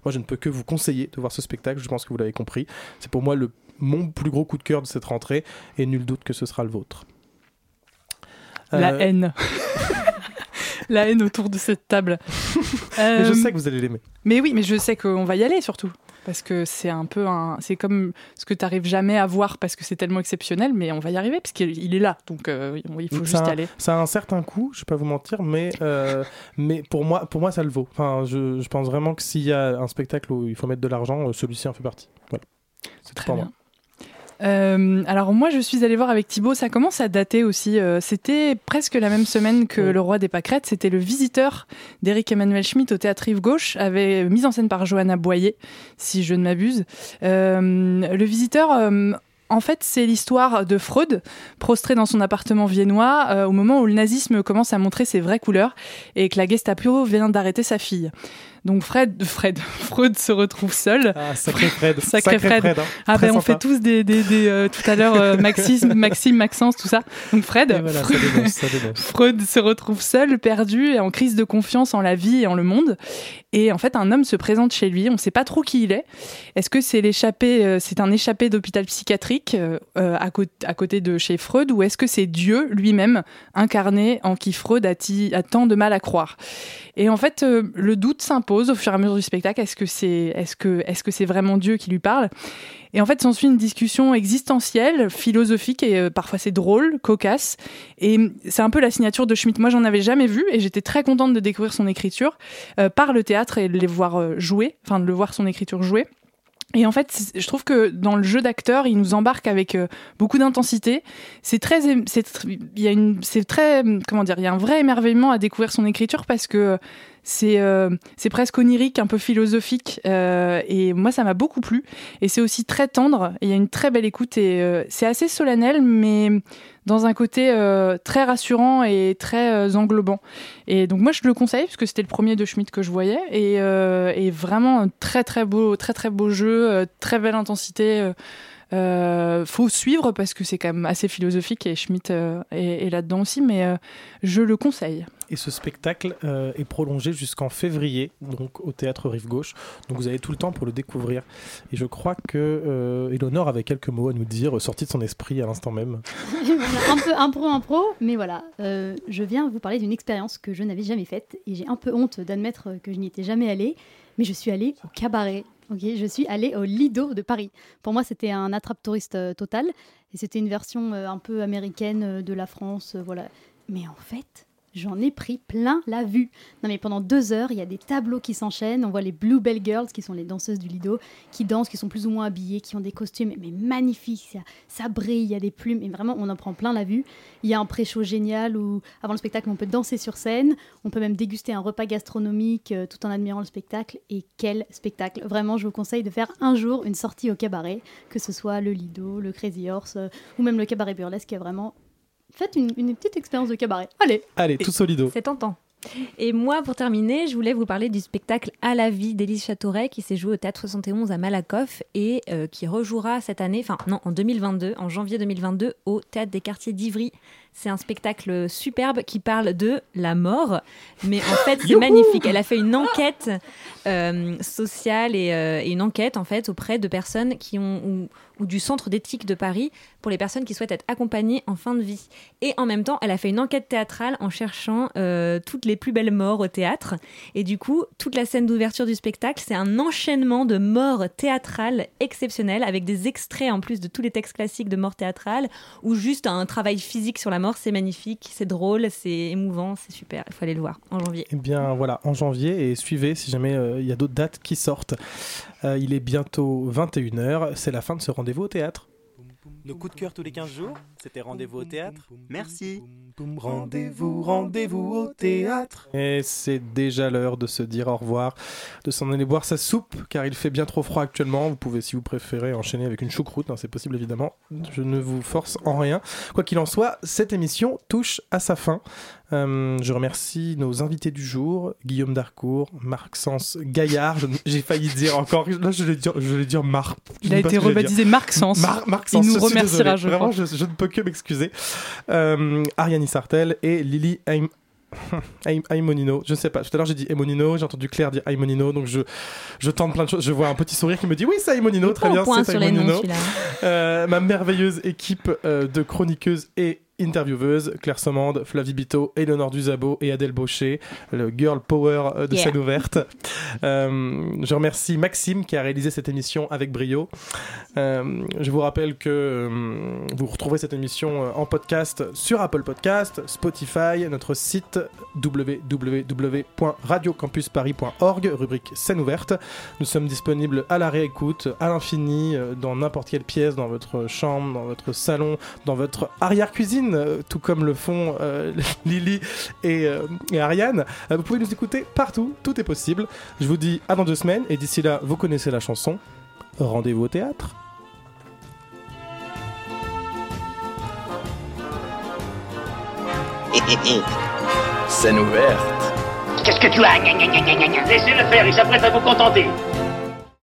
Moi, je ne peux que vous conseiller de voir ce spectacle. Je pense que vous l'avez compris. C'est pour moi le mon plus gros coup de cœur de cette rentrée et nul doute que ce sera le vôtre. La Euh, haine. La haine autour de cette table. je Euh, sais que vous allez l'aimer. Mais oui, mais je sais qu'on va y aller surtout. Parce que c'est un peu un. C'est comme ce que tu n'arrives jamais à voir parce que c'est tellement exceptionnel, mais on va y arriver parce qu'il il est là. Donc euh, il faut juste y aller. ça a un certain coût, je vais pas vous mentir, mais, euh, mais pour, moi, pour moi, ça le vaut. Enfin, je, je pense vraiment que s'il y a un spectacle où il faut mettre de l'argent, celui-ci en fait partie. Voilà. C'est Très pour bien. moi. Euh, alors moi je suis allée voir avec Thibaut, ça commence à dater aussi. Euh, c'était presque la même semaine que Le Roi des Pâquerettes. C'était le visiteur d'Éric Emmanuel Schmitt au théâtre Rive Gauche, avait mise en scène par Johanna Boyer, si je ne m'abuse. Euh, le visiteur. en fait, c'est l'histoire de Freud, prostré dans son appartement viennois, euh, au moment où le nazisme commence à montrer ses vraies couleurs et que la Gestapo vient d'arrêter sa fille. Donc Fred, Fred, Freud se retrouve seul. Ah, sacré Fred. Sacré, Sacré Fred. Fred, hein. Ah ben on fait tous des, des, des, euh, tout à l'heure euh, Maxime, Maxime, Maxence, tout ça. Donc Fred, voilà, ça dénonce, ça dénonce. Freud se retrouve seul, perdu et en crise de confiance en la vie et en le monde. Et en fait, un homme se présente chez lui. On ne sait pas trop qui il est. Est-ce que c'est l'échappé, euh, c'est un échappé d'hôpital psychiatrique euh, à, côté- à côté de chez Freud, ou est-ce que c'est Dieu lui-même incarné en qui Freud a, tant de mal à croire? Et en fait, le doute s'impose au fur et à mesure du spectacle. Est-ce que c'est, est-ce que, est-ce que c'est vraiment Dieu qui lui parle? Et en fait, s'ensuit une discussion existentielle, philosophique, et euh, parfois c'est drôle, cocasse. Et c'est un peu la signature de Schmitt. Moi, j'en avais jamais vu, et j'étais très contente de découvrir son écriture euh, par le théâtre et de les voir euh, jouer, enfin de le voir son écriture jouer. Et en fait, je trouve que dans le jeu d'acteur, il nous embarque avec euh, beaucoup d'intensité. C'est très, c'est, il y a une, c'est très, comment dire, il y a un vrai émerveillement à découvrir son écriture parce que c'est, euh, c'est presque onirique, un peu philosophique. euh, et moi, ça m'a beaucoup plu. Et c'est aussi très tendre. Il y a une très belle écoute et euh, c'est assez solennel, mais dans un côté euh, très rassurant et très euh, englobant. Et donc moi, je le conseille parce que c'était le premier de Schmitt que je voyais et, euh, et vraiment un très très beau, jeu, très belle intensité. faut suivre parce que c'est quand même assez philosophique et Schmitt est, est là-dedans aussi, mais je le conseille. Et ce spectacle euh, est prolongé jusqu'en février, donc au théâtre Rive Gauche. Donc vous avez tout le temps pour le découvrir. Et je crois que euh, avait quelques mots à nous dire, sortis de son esprit à l'instant même. un peu impro impro, mais voilà, euh, je viens vous parler d'une expérience que je n'avais jamais faite et j'ai un peu honte d'admettre que je n'y étais jamais allée, mais je suis allée au cabaret. Ok, je suis allée au Lido de Paris. Pour moi, c'était un attrape touriste euh, total et c'était une version un peu américaine de la France, voilà. Mais en fait, j'en ai pris plein la vue. Non mais pendant deux heures, il y a des tableaux qui s'enchaînent. On voit les Bluebell Girls, qui sont les danseuses du Lido, qui dansent, qui sont plus ou moins habillées, qui ont des costumes mais magnifiques. Ça, ça brille, il y a des plumes, et vraiment, on en prend plein la vue. Il y a un pré-show génial où, avant le spectacle, on peut danser sur scène. On peut même déguster un repas gastronomique euh, tout en admirant le spectacle. Et quel spectacle Vraiment, je vous conseille de faire un jour une sortie au cabaret, que ce soit le Lido, le Crazy Horse euh, ou même le cabaret burlesque. Vraiment, faites une, une petite expérience de cabaret. Allez Allez, tout solido. C'est tentant. Et moi, pour terminer, je voulais vous parler du spectacle À la vie d'Élise Châteauret qui s'est joué au Théâtre 71 à Malakoff et euh, qui rejouera cette année, enfin non, en 2022, en janvier 2022, au Théâtre des Quartiers d'Ivry. C'est un spectacle superbe qui parle de la mort, mais en fait c'est magnifique. Elle a fait une enquête euh, sociale et, euh, et une enquête en fait auprès de personnes qui ont ou, ou du centre d'éthique de Paris pour les personnes qui souhaitent être accompagnées en fin de vie. Et en même temps, elle a fait une enquête théâtrale en cherchant euh, toutes les plus belles morts au théâtre. Et du coup, toute la scène d'ouverture du spectacle, c'est un enchaînement de morts théâtrales exceptionnelles avec des extraits en plus de tous les textes classiques de morts théâtrales ou juste un travail physique sur la mort. C'est magnifique, c'est drôle, c'est émouvant, c'est super. Il faut aller le voir en janvier. Eh bien voilà, en janvier, et suivez si jamais euh, il y a d'autres dates qui sortent. Euh, il est bientôt 21h, c'est la fin de ce rendez-vous au théâtre. Nos coups de cœur tous les 15 jours, c'était rendez-vous au théâtre. Merci. Rendez-vous, rendez-vous au théâtre. Et c'est déjà l'heure de se dire au revoir, de s'en aller boire sa soupe, car il fait bien trop froid actuellement. Vous pouvez, si vous préférez, enchaîner avec une choucroute, hein, c'est possible évidemment. Je ne vous force en rien. Quoi qu'il en soit, cette émission touche à sa fin. Euh, je remercie nos invités du jour, Guillaume Darcourt, Marc-Sens Gaillard. J'ai failli dire encore, là je vais dire, je vais dire Marc. Il a été rebaptisé. Marc-Sens. Mar- Marc-Sens, Il nous je remerciera, je Vraiment, crois. je, je ne peux que m'excuser. Euh, Ariane Sartel et Lily Aim- Aim- Aimonino, je ne sais pas. Tout à l'heure j'ai dit Aimonino, j'ai entendu Claire dire Aimonino, donc je, je tente plein de choses. Je vois un petit sourire qui me dit oui, c'est Aimonino, très prend bien, point c'est sur les noms, Aimonino. Euh, ma merveilleuse équipe euh, de chroniqueuses et intervieweuses, Claire Sommande, Flavie Bito, Eleonore Duzabo et Adèle Baucher, le girl power euh, de Yeah. scène ouverte. Euh, je remercie Maxime qui a réalisé cette émission avec brio. Euh, je vous rappelle que euh, vous retrouvez cette émission en podcast sur Apple Podcast, Spotify, notre site www.radiocampusparis.org, rubrique scène ouverte. Nous sommes disponibles à la réécoute, à l'infini, dans n'importe quelle pièce, dans votre chambre, dans votre salon, dans votre arrière-cuisine, euh, tout comme le font euh, Lily et, euh, et Ariane. Vous pouvez nous écouter partout, tout est possible. Je vous dis à dans deux semaines, et d'ici là, vous connaissez la chanson. Rendez-vous au théâtre. Scène ouverte. Qu'est-ce que tu as? Laissez-le faire, il s'apprête à vous contenter.